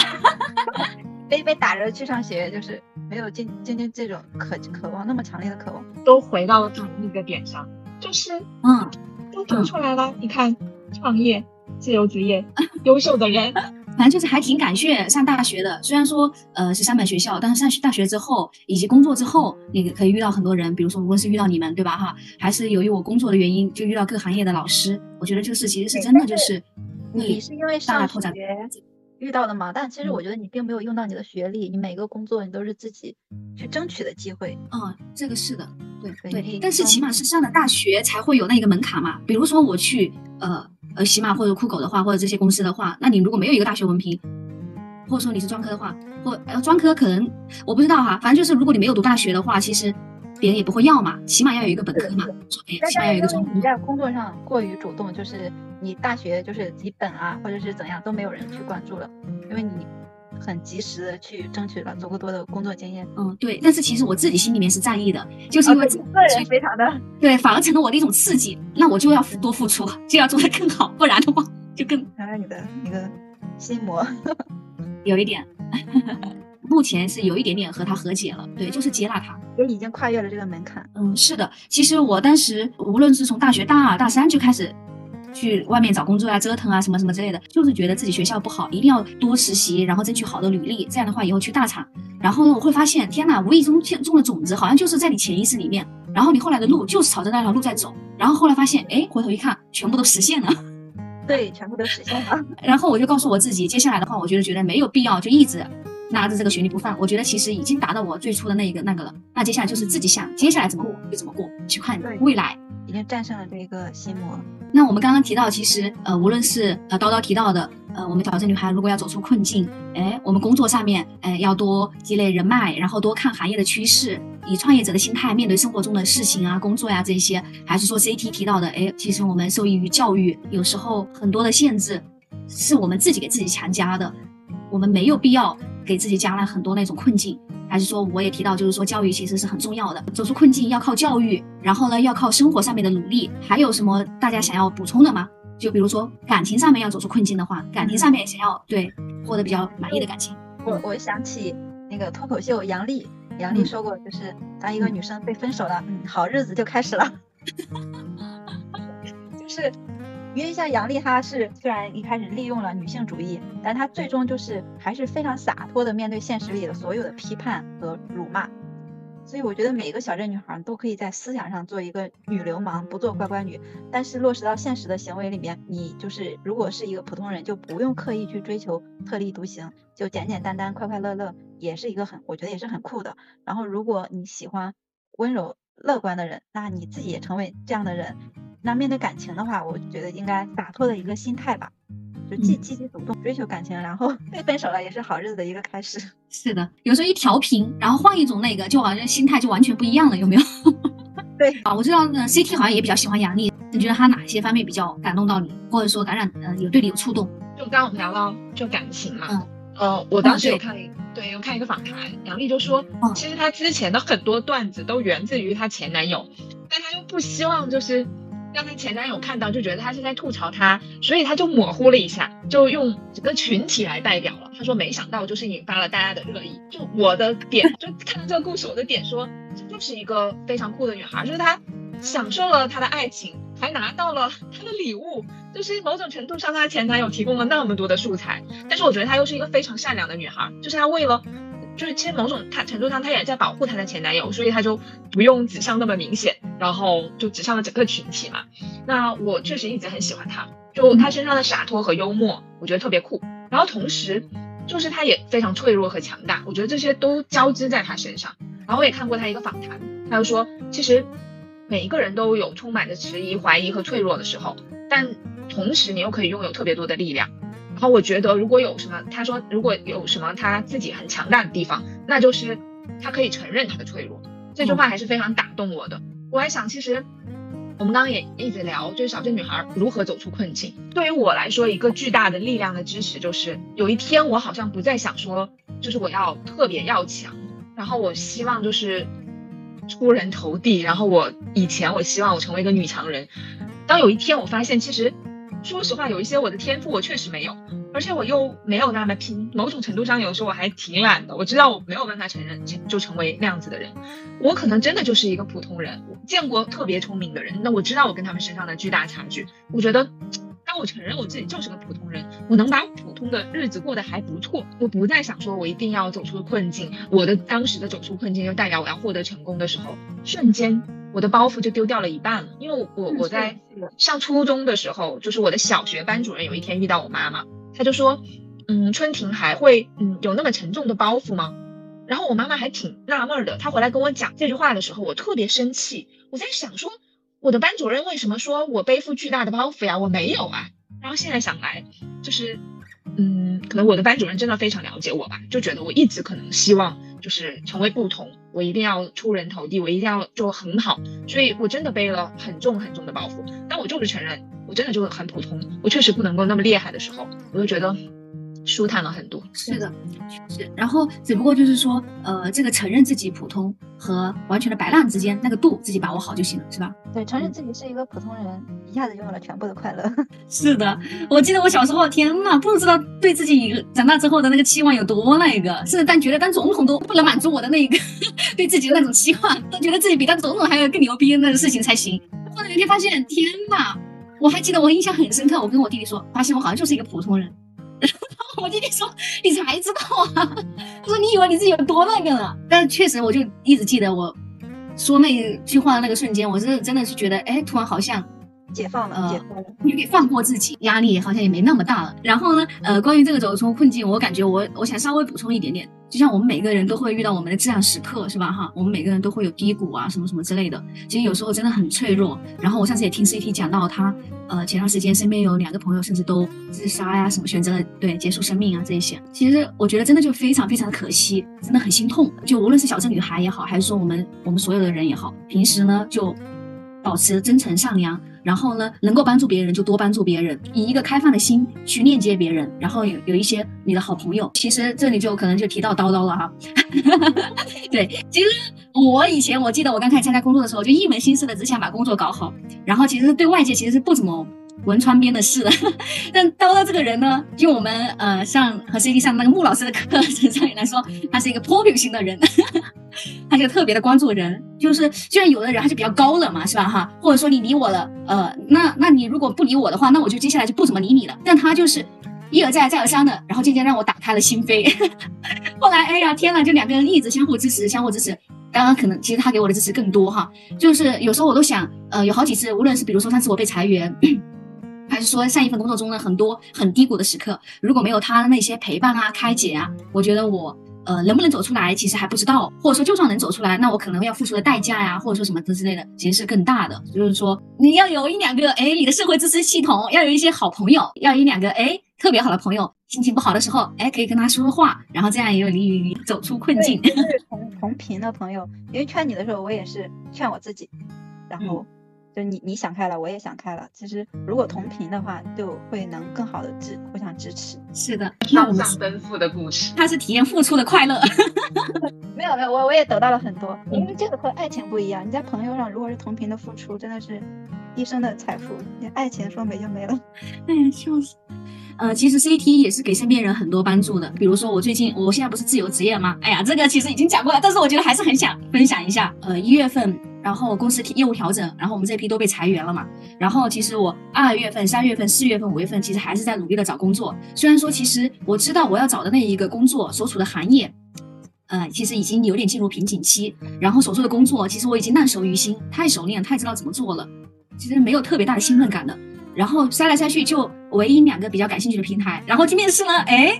被 被打着去上学，就是没有今今天这种渴渴望那么强烈的渴望，都回到了同一个点上，就是嗯，都读出来了。你看，创业、自由职业、优秀的人。反正就是还挺感谢上大学的，虽然说呃是三本学校，但是上大学之后以及工作之后，你可以遇到很多人，比如说无论是遇到你们，对吧？哈，还是由于我工作的原因，就遇到各行业的老师。我觉得这个事其实是真的就是，你是因为上学遇到的嘛？但其实我觉得你并没有用到你的学历，你每个工作你都是自己去争取的机会。嗯，这个是的，对对。但是起码是上了大学才会有那个门槛嘛。比如说我去呃。呃，喜马或者酷狗的话，或者这些公司的话，那你如果没有一个大学文凭，或者说你是专科的话，或呃专科可能我不知道哈，反正就是如果你没有读大学的话，其实别人也不会要嘛，起码要有一个本科嘛，起码要有一个专科。你在工作上过于主动，就是你大学就是几本啊，或者是怎样都没有人去关注了，因为你。很及时的去争取了足够多的工作经验。嗯，对。但是其实我自己心里面是在意的，就是因为个人非常的对，反而成了我的一种刺激。那我就要多付出，就要做得更好，不然的话就更。看看你的一个心魔，有一点，目前是有一点点和他和解了。对，就是接纳他，也已经跨越了这个门槛。嗯，是的。其实我当时无论是从大学大二、大三就开始。去外面找工作啊，折腾啊，什么什么之类的，就是觉得自己学校不好，一定要多实习，然后争取好的履历，这样的话以后去大厂。然后呢，我会发现，天哪，无意中种的种子，好像就是在你潜意识里面。然后你后来的路就是朝着那条路在走。然后后来发现，哎，回头一看，全部都实现了。对，全部都实现了。然后我就告诉我自己，接下来的话，我觉得觉得没有必要就一直拿着这个学历不放。我觉得其实已经达到我最初的那一个那个了。那接下来就是自己想，接下来怎么过就怎么过，去看未来。已经战胜了这个心魔。那我们刚刚提到，其实呃，无论是呃叨叨提到的，呃，我们挑战女孩如果要走出困境，哎，我们工作上面，哎，要多积累人脉，然后多看行业的趋势，以创业者的心态面对生活中的事情啊、工作呀这些，还是说 CT 提到的，哎，其实我们受益于教育，有时候很多的限制是我们自己给自己强加的，我们没有必要给自己加了很多那种困境，还是说我也提到，就是说教育其实是很重要的，走出困境要靠教育，然后呢要靠生活上面的努力。还有什么大家想要补充的吗？就比如说感情上面要走出困境的话，感情上面想要对获得比较满意的感情。我我想起那个脱口秀杨笠，杨笠说过，就是当一个女生被分手了，嗯，好日子就开始了。就是因为像杨丽，她是虽然一开始利用了女性主义，但她最终就是还是非常洒脱的面对现实里的所有的批判和辱骂。所以我觉得每个小镇女孩都可以在思想上做一个女流氓，不做乖乖女。但是落实到现实的行为里面，你就是如果是一个普通人，就不用刻意去追求特立独行，就简简单单、快快乐乐，也是一个很，我觉得也是很酷的。然后如果你喜欢温柔。乐观的人，那你自己也成为这样的人。那面对感情的话，我觉得应该洒脱的一个心态吧，就既积极主动追求感情，然后 被分手了也是好日子的一个开始。是的，有时候一调频，然后换一种那个，就好像心态就完全不一样了，有没有？对啊，我知道呢，CT 好像也比较喜欢杨笠，你觉得他哪些方面比较感动到你，或者说感染，呃，有对你有触动？就刚刚我们聊到就感情嘛，嗯，呃，我当时有看。对，我看一个访谈，杨笠就说，其实她之前的很多段子都源自于她前男友，但她又不希望就是让她前男友看到，就觉得她是在吐槽他，所以她就模糊了一下，就用整个群体来代表了。她说没想到就是引发了大家的热议。就我的点，就看到这个故事，我的点说，这就是一个非常酷的女孩，就是她享受了她的爱情。还拿到了他的礼物，就是某种程度上，她前男友提供了那么多的素材，但是我觉得她又是一个非常善良的女孩，就是她为了，就是其实某种她程度上，她也在保护她的前男友，所以她就不用指向那么明显，然后就指向了整个群体嘛。那我确实一直很喜欢她，就她身上的洒脱和幽默，我觉得特别酷。然后同时，就是她也非常脆弱和强大，我觉得这些都交织在她身上。然后我也看过她一个访谈，她就说，其实。每一个人都有充满着迟疑、怀疑和脆弱的时候，但同时你又可以拥有特别多的力量。然后我觉得，如果有什么，他说如果有什么他自己很强大的地方，那就是他可以承认他的脆弱。这句话还是非常打动我的。我还想，其实我们刚刚也一直聊，就是小镇女孩如何走出困境。对于我来说，一个巨大的力量的支持，就是有一天我好像不再想说，就是我要特别要强，然后我希望就是。出人头地，然后我以前我希望我成为一个女强人，当有一天我发现，其实说实话，有一些我的天赋我确实没有，而且我又没有那么拼，某种程度上有时候我还挺懒的。我知道我没有办法承认成就成为那样子的人，我可能真的就是一个普通人。我见过特别聪明的人，那我知道我跟他们身上的巨大差距。我觉得。当我承认我自己就是个普通人，我能把普通的日子过得还不错，我不再想说我一定要走出困境。我的当时的走出困境就代表我要获得成功的时候，瞬间我的包袱就丢掉了一半了。因为我我在上初中的时候，就是我的小学班主任有一天遇到我妈妈，他就说，嗯，春婷还会嗯有那么沉重的包袱吗？然后我妈妈还挺纳闷的，她回来跟我讲这句话的时候，我特别生气，我在想说。我的班主任为什么说我背负巨大的包袱呀？我没有啊。然后现在想来，就是，嗯，可能我的班主任真的非常了解我吧，就觉得我一直可能希望就是成为不同，我一定要出人头地，我一定要就很好，所以我真的背了很重很重的包袱。但我就是承认，我真的就很普通，我确实不能够那么厉害的时候，我就觉得。舒坦了很多，是的，是。然后只不过就是说，呃，这个承认自己普通和完全的摆烂之间那个度，自己把握好就行了，是吧？对，承认自己是一个普通人，一下子拥有了全部的快乐。是的，我记得我小时候，天呐，不知道对自己长大之后的那个期望有多那个，是但觉得当总统都不能满足我的那一个 对自己的那种期望，都觉得自己比当总统还要更牛逼那个事情才行。后来有一天发现，天呐，我还记得我印象很深刻，我跟我弟弟说，发现我好像就是一个普通人。然 后我弟弟说：“你才知道啊！”他说：“你以为你自己有多那个了？”但是确实，我就一直记得我说那句话的那个瞬间，我是真的是觉得，哎，突然好像。解放了，解放了，你可以放过自己，压力好像也没那么大了。然后呢，呃，关于这个走出困境，我感觉我我想稍微补充一点点，就像我们每个人都会遇到我们的这样时刻，是吧？哈，我们每个人都会有低谷啊，什么什么之类的。其实有时候真的很脆弱。然后我上次也听 CT 讲到，他呃前段时间身边有两个朋友甚至都自杀呀，什么选择了对结束生命啊这一些。其实我觉得真的就非常非常的可惜，真的很心痛。就无论是小镇女孩也好，还是说我们我们所有的人也好，平时呢就保持真诚善良。然后呢，能够帮助别人就多帮助别人，以一个开放的心去链接别人，然后有有一些你的好朋友。其实这里就可能就提到叨叨了哈。对，其实我以前我记得我刚开始参加工作的时候，就一门心思的只想把工作搞好，然后其实对外界其实是不怎么。闻窗边的事了，但叨叨这个人呢，就我们呃上和 CD 上那个穆老师的课程上面来说，他是一个泼皮型的人，他就特别的关注人，就是虽然有的人他就比较高冷嘛，是吧哈？或者说你理我了，呃，那那你如果不理我的话，那我就接下来就不怎么理你了。但他就是一而再再而三的，然后渐渐让我打开了心扉。后来哎呀天呐，就两个人一直相互支持，相互支持。刚刚可能其实他给我的支持更多哈，就是有时候我都想，呃，有好几次，无论是比如说上次我被裁员。还是说上一份工作中的很多很低谷的时刻，如果没有他那些陪伴啊、开解啊，我觉得我呃能不能走出来，其实还不知道。或者说就算能走出来，那我可能要付出的代价呀，或者说什么之类的，其实是更大的。就是说你要有一两个哎，你的社会支持系统要有一些好朋友，要一两个哎特别好的朋友，心情不好的时候哎可以跟他说说话，然后这样也有利于你走出困境。就是同同频的朋友，因为劝你的时候，我也是劝我自己，然后。就你你想开了，我也想开了。其实如果同频的话，就会能更好的支互相支持。是的，那上奔赴的故事，他是体验付出的快乐。没有没有，我我也得到了很多。因为这个和爱情不一样，你在朋友上如果是同频的付出，真的是一生的财富。连爱情说没就没了。哎呀，笑死。呃，其实 CT 也是给身边人很多帮助的。比如说我最近，我现在不是自由职业吗？哎呀，这个其实已经讲过了，但是我觉得还是很想分享一下。呃，一月份。然后公司业务调整，然后我们这批都被裁员了嘛。然后其实我二月份、三月份、四月份、五月份，其实还是在努力的找工作。虽然说其实我知道我要找的那一个工作所处的行业，呃，其实已经有点进入瓶颈期。然后所做的工作，其实我已经烂熟于心，太熟练，太知道怎么做了。其实没有特别大的兴奋感的。然后筛来筛去，就唯一两个比较感兴趣的平台。然后去面试呢，哎。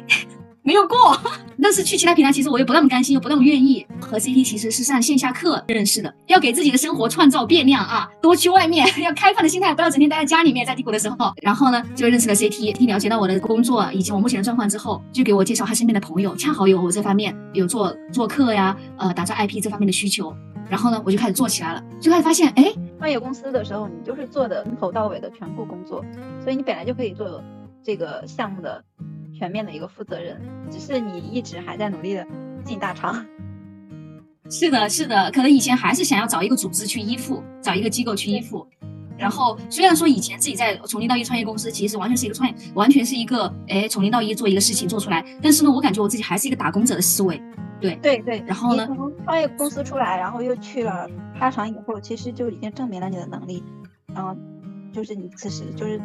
没有过，但是去其他平台，其实我又不那么甘心，又不那么愿意。和 CT 其实是上线下课认识的，要给自己的生活创造变量啊，多去外面，要开放的心态，不要整天待在家里面，在低谷的时候。然后呢，就认识了 CT，听了解到我的工作以及我目前的状况之后，就给我介绍他身边的朋友，恰好有我这方面有做做课呀，呃，打造 IP 这方面的需求。然后呢，我就开始做起来了，就开始发现，哎，创业公司的时候，你就是做的从头到尾的全部工作，所以你本来就可以做这个项目的。全面的一个负责人，只是你一直还在努力的进大厂。是的，是的，可能以前还是想要找一个组织去依附，找一个机构去依附。然后虽然说以前自己在从零到一创业公司，其实完全是一个创业，完全是一个哎从零到一做一个事情做出来。但是呢，我感觉我自己还是一个打工者的思维。对对对。然后呢？从创业公司出来，然后又去了大厂以后，其实就已经证明了你的能力。然后就是你此时就是，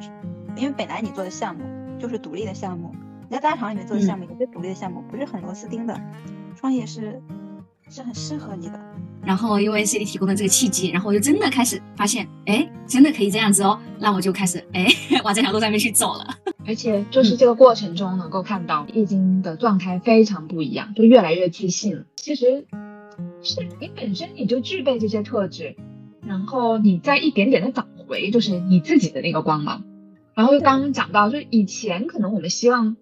因为本来你做的项目就是独立的项目。你在大厂里面做的项目，也是独立的项目，不是很螺丝钉的。创业是是很适合你的。然后因为 CD 提供的这个契机，然后我就真的开始发现，哎，真的可以这样子哦。那我就开始哎 往这条路上面去走了。而且就是这个过程中能够看到易经的状态非常不一样，就越来越自信。其实是你本身你就具备这些特质，然后你再一点点的找回，就是你自己的那个光芒。然后又刚刚讲到，就以前可能我们希望。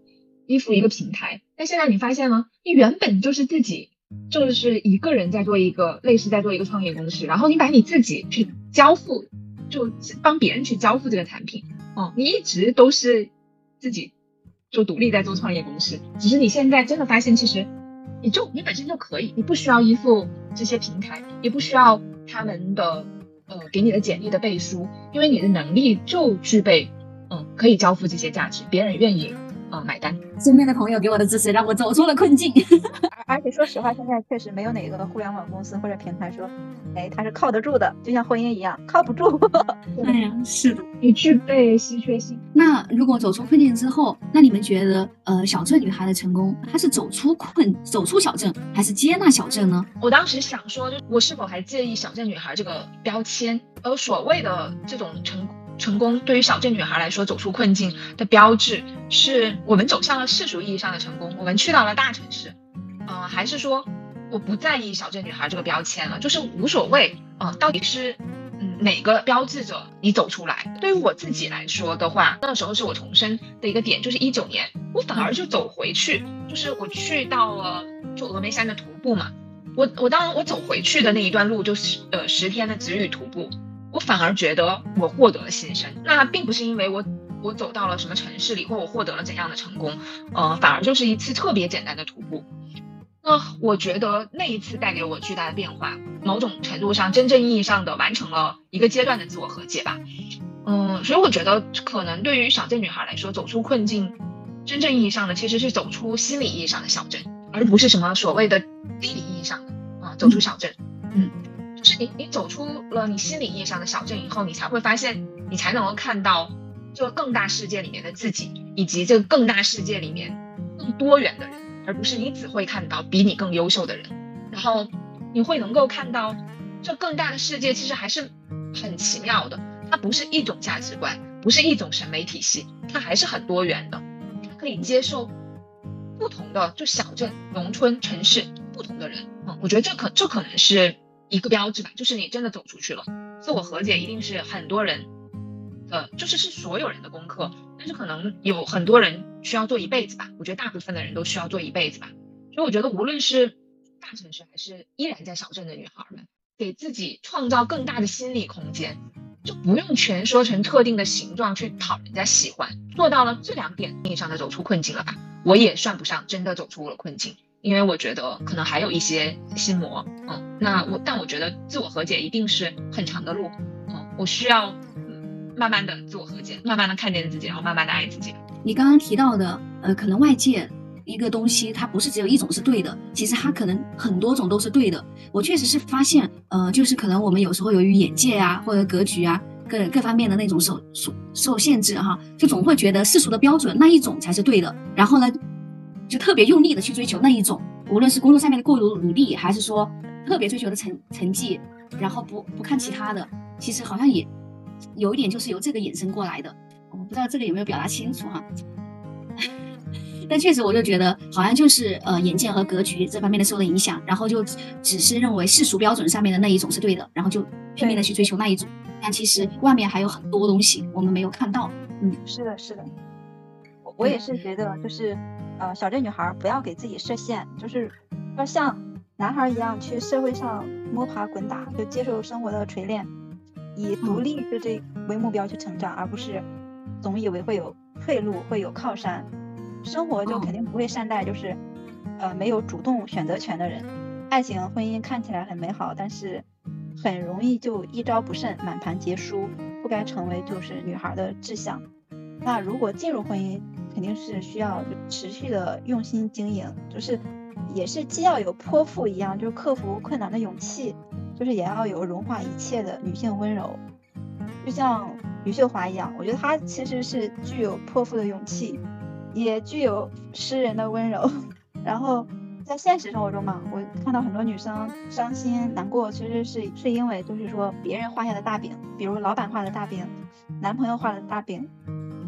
依附一个平台，但现在你发现吗？你原本就是自己，就是一个人在做一个类似在做一个创业公司，然后你把你自己去交付，就帮别人去交付这个产品。哦，你一直都是自己就独立在做创业公司，只是你现在真的发现，其实你就你本身就可以，你不需要依附这些平台，也不需要他们的呃给你的简历的背书，因为你的能力就具备，嗯，可以交付这些价值，别人愿意。啊，买单！身边的朋友给我的支持，让我走出了困境。而且说实话，现在确实没有哪个互联网公司或者平台说，哎，它是靠得住的，就像婚姻一样，靠不住。哎呀，是的，你具备稀缺性。那如果走出困境之后，那你们觉得，呃，小镇女孩的成功，她是走出困，走出小镇，还是接纳小镇呢？我当时想说，就我是否还介意小镇女孩这个标签？而所谓的这种成功。成功对于小镇女孩来说，走出困境的标志是我们走向了世俗意义上的成功，我们去到了大城市，呃，还是说我不在意小镇女孩这个标签了，就是无所谓，呃，到底是嗯哪个标志着你走出来？对于我自己来说的话，那时候是我重生的一个点，就是一九年，我反而就走回去，就是我去到了就峨眉山的徒步嘛，我我当然我走回去的那一段路就是呃十天的止语徒步。我反而觉得我获得了新生。那并不是因为我我走到了什么城市里，或我获得了怎样的成功，呃，反而就是一次特别简单的徒步。那我觉得那一次带给我巨大的变化，某种程度上真正意义上的完成了一个阶段的自我和解吧。嗯，所以我觉得可能对于小镇女孩来说，走出困境，真正意义上的其实是走出心理意义上的小镇，而不是什么所谓的地理意义上的啊走出小镇。嗯，是你你走出了你心理意义上的小镇以后，你才会发现，你才能够看到这个更大世界里面的自己，以及这个更大世界里面更多元的人。而不是你只会看到比你更优秀的人，然后你会能够看到这更大的世界其实还是很奇妙的。它不是一种价值观，不是一种审美体系，它还是很多元的。它可以接受不同的，就小镇、农村、城市不同的人。嗯，我觉得这可这可能是一个标志吧，就是你真的走出去了。自我和解一定是很多人的，就是是所有人的功课。但是可能有很多人需要做一辈子吧，我觉得大部分的人都需要做一辈子吧。所以我觉得无论是大城市还是依然在小镇的女孩们，给自己创造更大的心理空间，就不用全说成特定的形状去讨人家喜欢。做到了这两点意义上的走出困境了吧？我也算不上真的走出了困境，因为我觉得可能还有一些心魔。嗯，那我但我觉得自我和解一定是很长的路。嗯，我需要。慢慢的自我和解，慢慢的看见自己，然后慢慢的爱自己。你刚刚提到的，呃，可能外界一个东西，它不是只有一种是对的，其实它可能很多种都是对的。我确实是发现，呃，就是可能我们有时候由于眼界啊，或者格局啊，各各方面的那种受受受限制哈，就总会觉得世俗的标准那一种才是对的，然后呢，就特别用力的去追求那一种，无论是工作上面的过度努力，还是说特别追求的成成绩，然后不不看其他的，其实好像也。有一点就是由这个衍生过来的，我不知道这个有没有表达清楚哈。但确实我就觉得好像就是呃眼界和格局这方面的受了影响，然后就只是认为世俗标准上面的那一种是对的，然后就拼命的去追求那一种。但其实外面还有很多东西我们没有看到。嗯，是的，是的。我我也是觉得就是呃小镇女孩不要给自己设限，就是要像男孩一样去社会上摸爬滚打，就接受生活的锤炼。以独立就这为目标去成长，而不是总以为会有退路，会有靠山。生活就肯定不会善待，就是呃没有主动选择权的人。爱情婚姻看起来很美好，但是很容易就一招不慎，满盘皆输。不该成为就是女孩的志向。那如果进入婚姻，肯定是需要持续的用心经营，就是也是既要有泼妇一样，就是克服困难的勇气。就是也要有融化一切的女性温柔，就像余秀华一样，我觉得她其实是具有泼妇的勇气，也具有诗人的温柔。然后在现实生活中嘛，我看到很多女生伤心难过，其实是是因为就是说别人画下的大饼，比如老板画的大饼，男朋友画的大饼，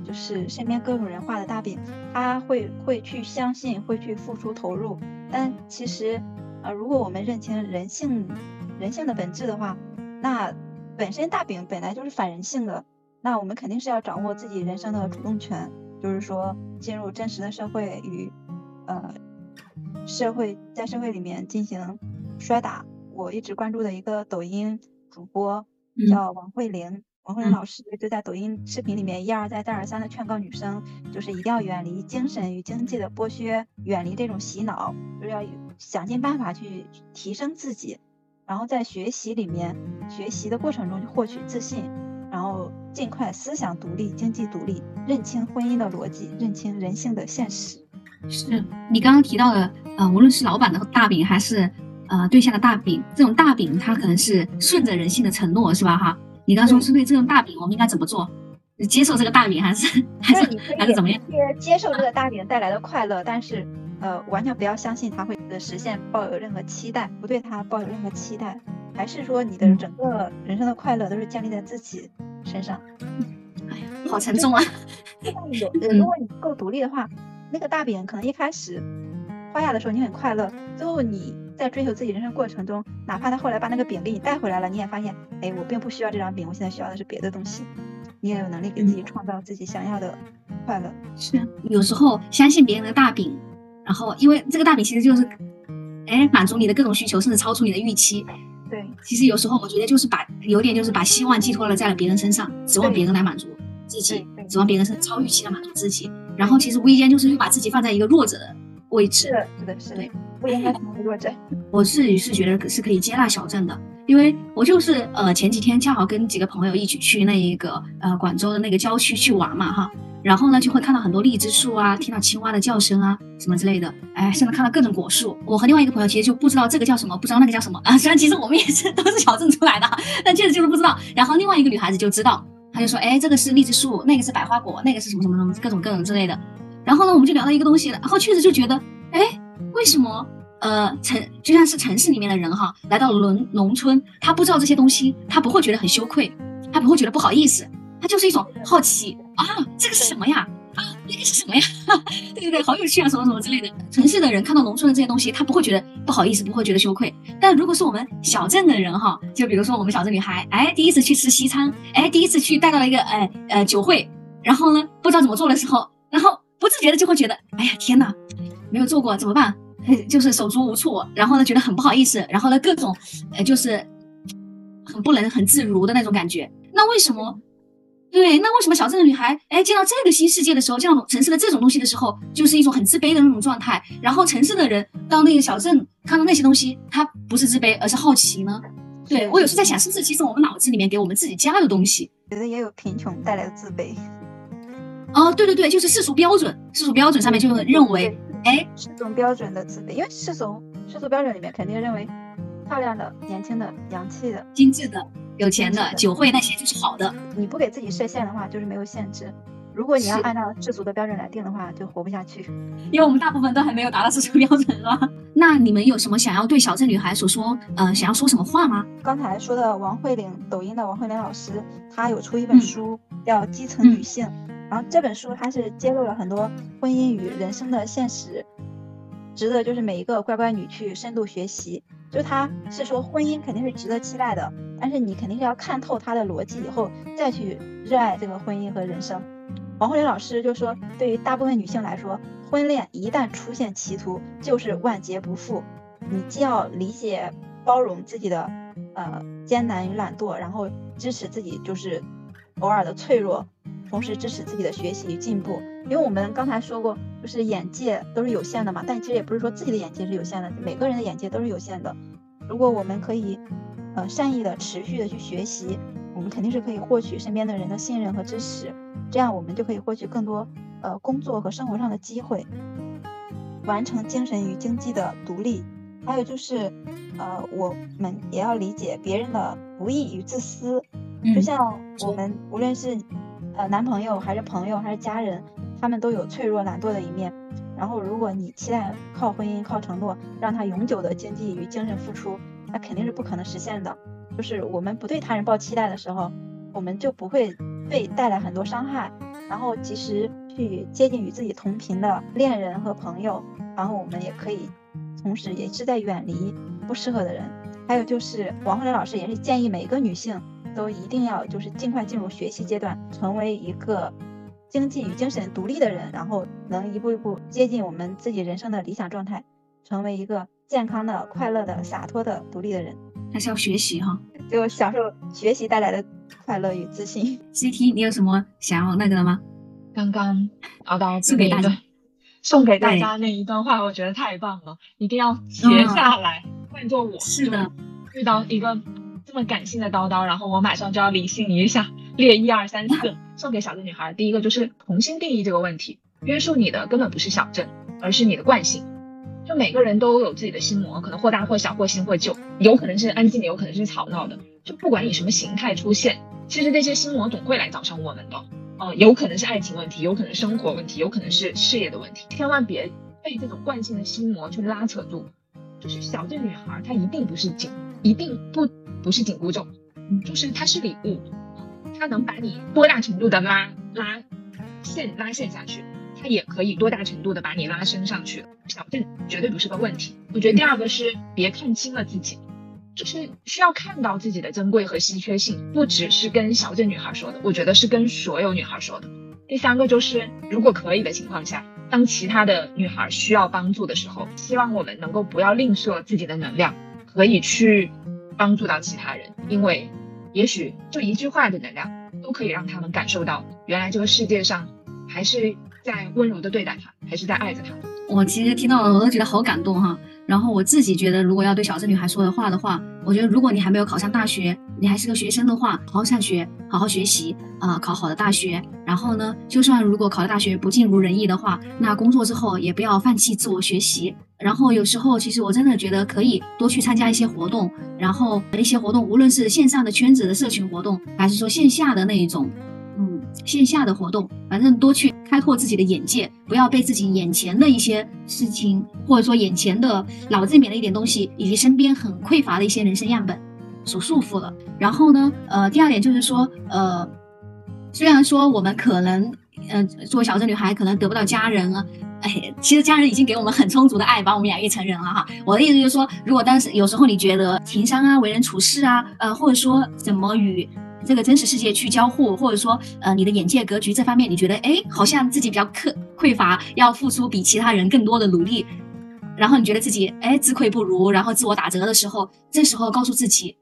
就是身边各种人画的大饼，他会会去相信，会去付出投入。但其实，呃，如果我们认清人性。人性的本质的话，那本身大饼本来就是反人性的，那我们肯定是要掌握自己人生的主动权，就是说进入真实的社会与呃社会在社会里面进行摔打。我一直关注的一个抖音主播叫王慧玲，王慧仁老师就在抖音视频里面一而再再而三的劝告女生，就是一定要远离精神与经济的剥削，远离这种洗脑，就是要想尽办法去提升自己。然后在学习里面，学习的过程中去获取自信，然后尽快思想独立、经济独立，认清婚姻的逻辑，认清人性的现实。是你刚刚提到的，呃，无论是老板的大饼，还是呃对象的大饼，这种大饼它可能是顺着人性的承诺，是吧？哈，你刚说是对这种大饼，我们应该怎么做？接受这个大饼，还是还是还是怎么样？接受这个大饼带来的快乐，但是。呃，完全不要相信它会的实现，抱有任何期待，不对它抱有任何期待，还是说你的整个人生的快乐都是建立在自己身上？哎呀，好沉重啊！有，如果你够独立的话，那个大饼可能一开始画下的时候你很快乐，最后你在追求自己人生过程中，哪怕他后来把那个饼给你带回来了，你也发现，哎，我并不需要这张饼，我现在需要的是别的东西。你也有能力给自己创造自己想要的快乐。是，有时候相信别人的大饼。然后，因为这个大饼其实就是，哎，满足你的各种需求，甚至超出你的预期。对，其实有时候我觉得就是把有点就是把希望寄托了在了别人身上，指望别人来满足自己指望别人是超预期的满足自己，然后其实无意间就是又把自己放在一个弱者的位置是。的，是的，是的对，不应该成为弱者。我自己是觉得是可以接纳小镇的，因为我就是呃前几天恰好跟几个朋友一起去那一个呃广州的那个郊区去玩嘛哈，然后呢就会看到很多荔枝树啊，听到青蛙的叫声啊什么之类的，哎，甚至看到各种果树。我和另外一个朋友其实就不知道这个叫什么，不知道那个叫什么啊，虽然其实我们也是都是小镇出来的，但确实就是不知道。然后另外一个女孩子就知道，她就说，哎，这个是荔枝树，那个是百花果，那个是什么什么什么各种各种之类的。然后呢，我们就聊到一个东西，然后确实就觉得，哎，为什么？呃，城就像是城市里面的人哈，来到农农村，他不知道这些东西，他不会觉得很羞愧，他不会觉得不好意思，他就是一种好奇啊，这个是什么呀？啊，那个是什么呀？对对对，好有趣啊，什么什么之类的。城市的人看到农村的这些东西，他不会觉得不好意思，不会觉得羞愧。但如果是我们小镇的人哈，就比如说我们小镇女孩，哎，第一次去吃西餐，哎，第一次去带到了一个呃呃酒会，然后呢不知道怎么做的时候，然后不自觉的就会觉得，哎呀天呐，没有做过怎么办？就是手足无措，然后呢觉得很不好意思，然后呢各种，呃就是很不能很自如的那种感觉。那为什么？对，那为什么小镇的女孩，哎，见到这个新世界的时候，见到城市的这种东西的时候，就是一种很自卑的那种状态。然后城市的人到那个小镇看到那些东西，他不是自卑，而是好奇呢？对我有时候在想，是不是其实我们脑子里面给我们自己加的东西？觉得也有贫穷带来的自卑。哦，对对对，就是世俗标准，世俗标准上面就认为，哎，世俗标准的自卑，因为世俗世俗标准里面肯定认为漂亮的、年轻的、洋气的、精致的、有钱的、的酒会那些就是好的。你不给自己设限的话，就是没有限制。如果你要按照世俗的标准来定的话，就活不下去。因为我们大部分都还没有达到世俗标准，啊？那你们有什么想要对小镇女孩所说，呃，想要说什么话吗？刚才说的王慧玲，抖音的王慧玲老师，她有出一本嗯书叫《基层女性》，然后这本书它是揭露了很多婚姻与人生的现实，值得就是每一个乖乖女去深度学习。就她是说婚姻肯定是值得期待的，但是你肯定是要看透它的逻辑以后再去热爱这个婚姻和人生。王慧玲老师就说，对于大部分女性来说，婚恋一旦出现歧途，就是万劫不复。你既要理解、包容自己的呃艰难与懒惰，然后支持自己就是偶尔的脆弱，同时支持自己的学习与进步。因为我们刚才说过，就是眼界都是有限的嘛，但其实也不是说自己的眼界是有限的，每个人的眼界都是有限的。如果我们可以呃善意的、持续的去学习，我们肯定是可以获取身边的人的信任和支持，这样我们就可以获取更多呃工作和生活上的机会，完成精神与经济的独立。还有就是，呃，我们也要理解别人的不易与自私。就像我们无论是呃男朋友还是朋友还是家人，他们都有脆弱懒惰的一面。然后，如果你期待靠婚姻、靠承诺让他永久的经济与精神付出，那肯定是不可能实现的。就是我们不对他人抱期待的时候，我们就不会被带来很多伤害。然后及时去接近与自己同频的恋人和朋友，然后我们也可以同时也是在远离不适合的人。还有就是王慧玲老师也是建议每一个女性都一定要就是尽快进入学习阶段，成为一个经济与精神独立的人，然后能一步一步接近我们自己人生的理想状态，成为一个健康的、快乐的、洒脱的、独立的人，还是要学习哈。就享受学习带来的快乐与自信。CT，你有什么想要那个的吗？刚刚熬到送给大家那一段，送给大家那一段话，我觉得太棒了，一定要截下来。换做我是的，遇到一个这么感性的叨叨，然后我马上就要理性一下，列一二三四，送给小镇女孩。第一个就是重新定义这个问题，约束你的根本不是小镇，而是你的惯性。就每个人都有自己的心魔，可能或大或小，或新或旧，有可能是安静的，有可能是吵闹的。就不管以什么形态出现，其实这些心魔总会来找上我们的。呃，有可能是爱情问题，有可能生活问题，有可能是事业的问题，千万别被这种惯性的心魔去拉扯住。就是小镇女孩，她一定不是紧，一定不不是紧箍咒，就是它是礼物，它能把你多大程度的拉拉线拉线下去，它也可以多大程度的把你拉升上去。小镇绝对不是个问题。我觉得第二个是别看清了自己，就是需要看到自己的珍贵和稀缺性，不只是跟小镇女孩说的，我觉得是跟所有女孩说的。第三个就是，如果可以的情况下，当其他的女孩需要帮助的时候，希望我们能够不要吝啬自己的能量，可以去帮助到其他人，因为也许就一句话的能量，都可以让他们感受到，原来这个世界上还是在温柔的对待他，还是在爱着他。我其实听到了，我都觉得好感动哈。然后我自己觉得，如果要对小镇女孩说的话的话，我觉得如果你还没有考上大学，你还是个学生的话，好好上学，好好学习啊，考好的大学。然后呢，就算如果考的大学不尽如人意的话，那工作之后也不要放弃自我学习。然后有时候其实我真的觉得可以多去参加一些活动，然后一些活动，无论是线上的圈子的社群活动，还是说线下的那一种。嗯线下的活动，反正多去开拓自己的眼界，不要被自己眼前的一些事情，或者说眼前的脑子里面的一点东西，以及身边很匮乏的一些人生样本所束缚了。然后呢，呃，第二点就是说，呃，虽然说我们可能，嗯，作为小镇女孩，可能得不到家人啊，哎，其实家人已经给我们很充足的爱，把我们养育成人了哈。我的意思就是说，如果当时有时候你觉得情商啊、为人处事啊，呃，或者说怎么与这个真实世界去交互，或者说，呃，你的眼界格局这方面，你觉得，哎，好像自己比较匮匮乏，要付出比其他人更多的努力，然后你觉得自己，哎，自愧不如，然后自我打折的时候，这时候告诉自己，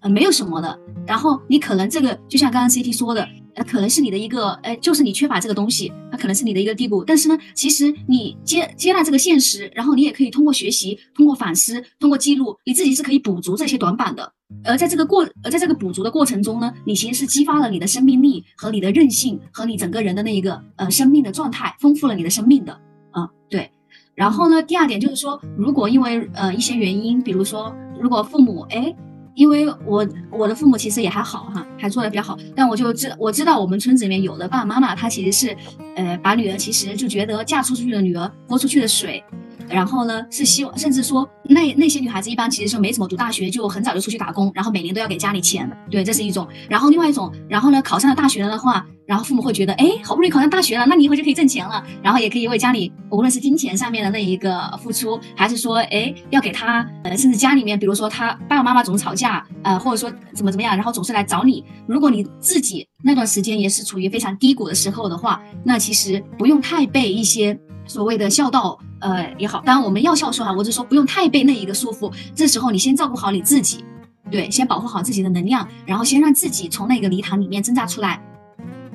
呃，没有什么的。然后你可能这个，就像刚刚 CT 说的。那可能是你的一个，哎，就是你缺乏这个东西，那可能是你的一个低谷。但是呢，其实你接接纳这个现实，然后你也可以通过学习、通过反思、通过记录，你自己是可以补足这些短板的。而在这个过，而在这个补足的过程中呢，你其实是激发了你的生命力和你的韧性和你整个人的那一个呃生命的状态，丰富了你的生命的。啊，对。然后呢，第二点就是说，如果因为呃一些原因，比如说如果父母哎。因为我我的父母其实也还好哈，还做的比较好，但我就知我知道我们村子里面有的爸爸妈妈，他其实是，呃，把女儿其实就觉得嫁出去的女儿泼出去的水。然后呢，是希望，甚至说那那些女孩子一般其实是没怎么读大学，就很早就出去打工，然后每年都要给家里钱，对，这是一种。然后另外一种，然后呢，考上了大学了的话，然后父母会觉得，哎，好不容易考上大学了，那你以后就可以挣钱了，然后也可以为家里，无论是金钱上面的那一个付出，还是说，哎，要给他，呃，甚至家里面，比如说他爸爸妈妈总吵架，呃，或者说怎么怎么样，然后总是来找你。如果你自己那段时间也是处于非常低谷的时候的话，那其实不用太被一些所谓的孝道。呃也好，当然我们要孝顺哈，我就说不用太被那一个束缚。这时候你先照顾好你自己，对，先保护好自己的能量，然后先让自己从那个泥潭里面挣扎出来，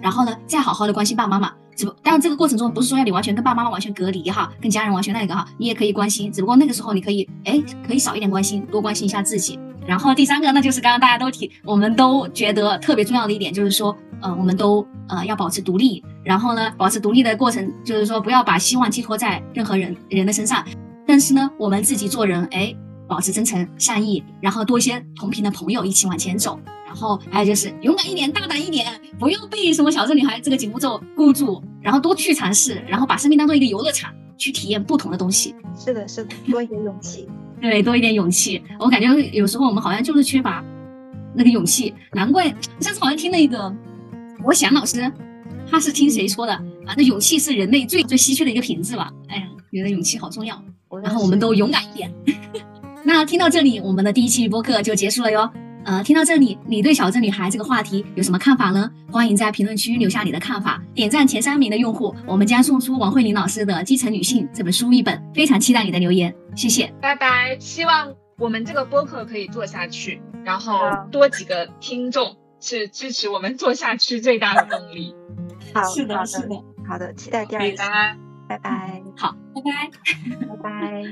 然后呢，再好好的关心爸爸妈妈。只不，当然这个过程中不是说要你完全跟爸爸妈妈完全隔离哈，跟家人完全那个哈，你也可以关心，只不过那个时候你可以，哎，可以少一点关心，多关心一下自己。然后第三个，那就是刚刚大家都提，我们都觉得特别重要的一点，就是说，呃，我们都呃要保持独立。然后呢，保持独立的过程，就是说不要把希望寄托在任何人人的身上。但是呢，我们自己做人，哎，保持真诚善意，然后多一些同频的朋友一起往前走。然后还有就是勇敢一点，大胆一点，不要被什么小镇女孩这个紧箍咒箍住，然后多去尝试，然后把生命当做一个游乐场，去体验不同的东西。是的，是的，多一点勇气。对，多一点勇气。我感觉有时候我们好像就是缺乏那个勇气，难怪上次好像听那个我想老师。他是听谁说的啊？那勇气是人类最最稀缺的一个品质吧？哎呀，觉得勇气好重要。然后我们都勇敢一点。那听到这里，我们的第一期播客就结束了哟。呃，听到这里，你对小镇女孩这个话题有什么看法呢？欢迎在评论区留下你的看法。点赞前三名的用户，我们将送出王慧玲老师的《基层女性》这本书一本。非常期待你的留言，谢谢，拜拜。希望我们这个播客可以做下去，然后多几个听众是支持我们做下去最大的动力。好，是的，是的，好的，期待第二期，拜拜，好，拜拜，拜拜。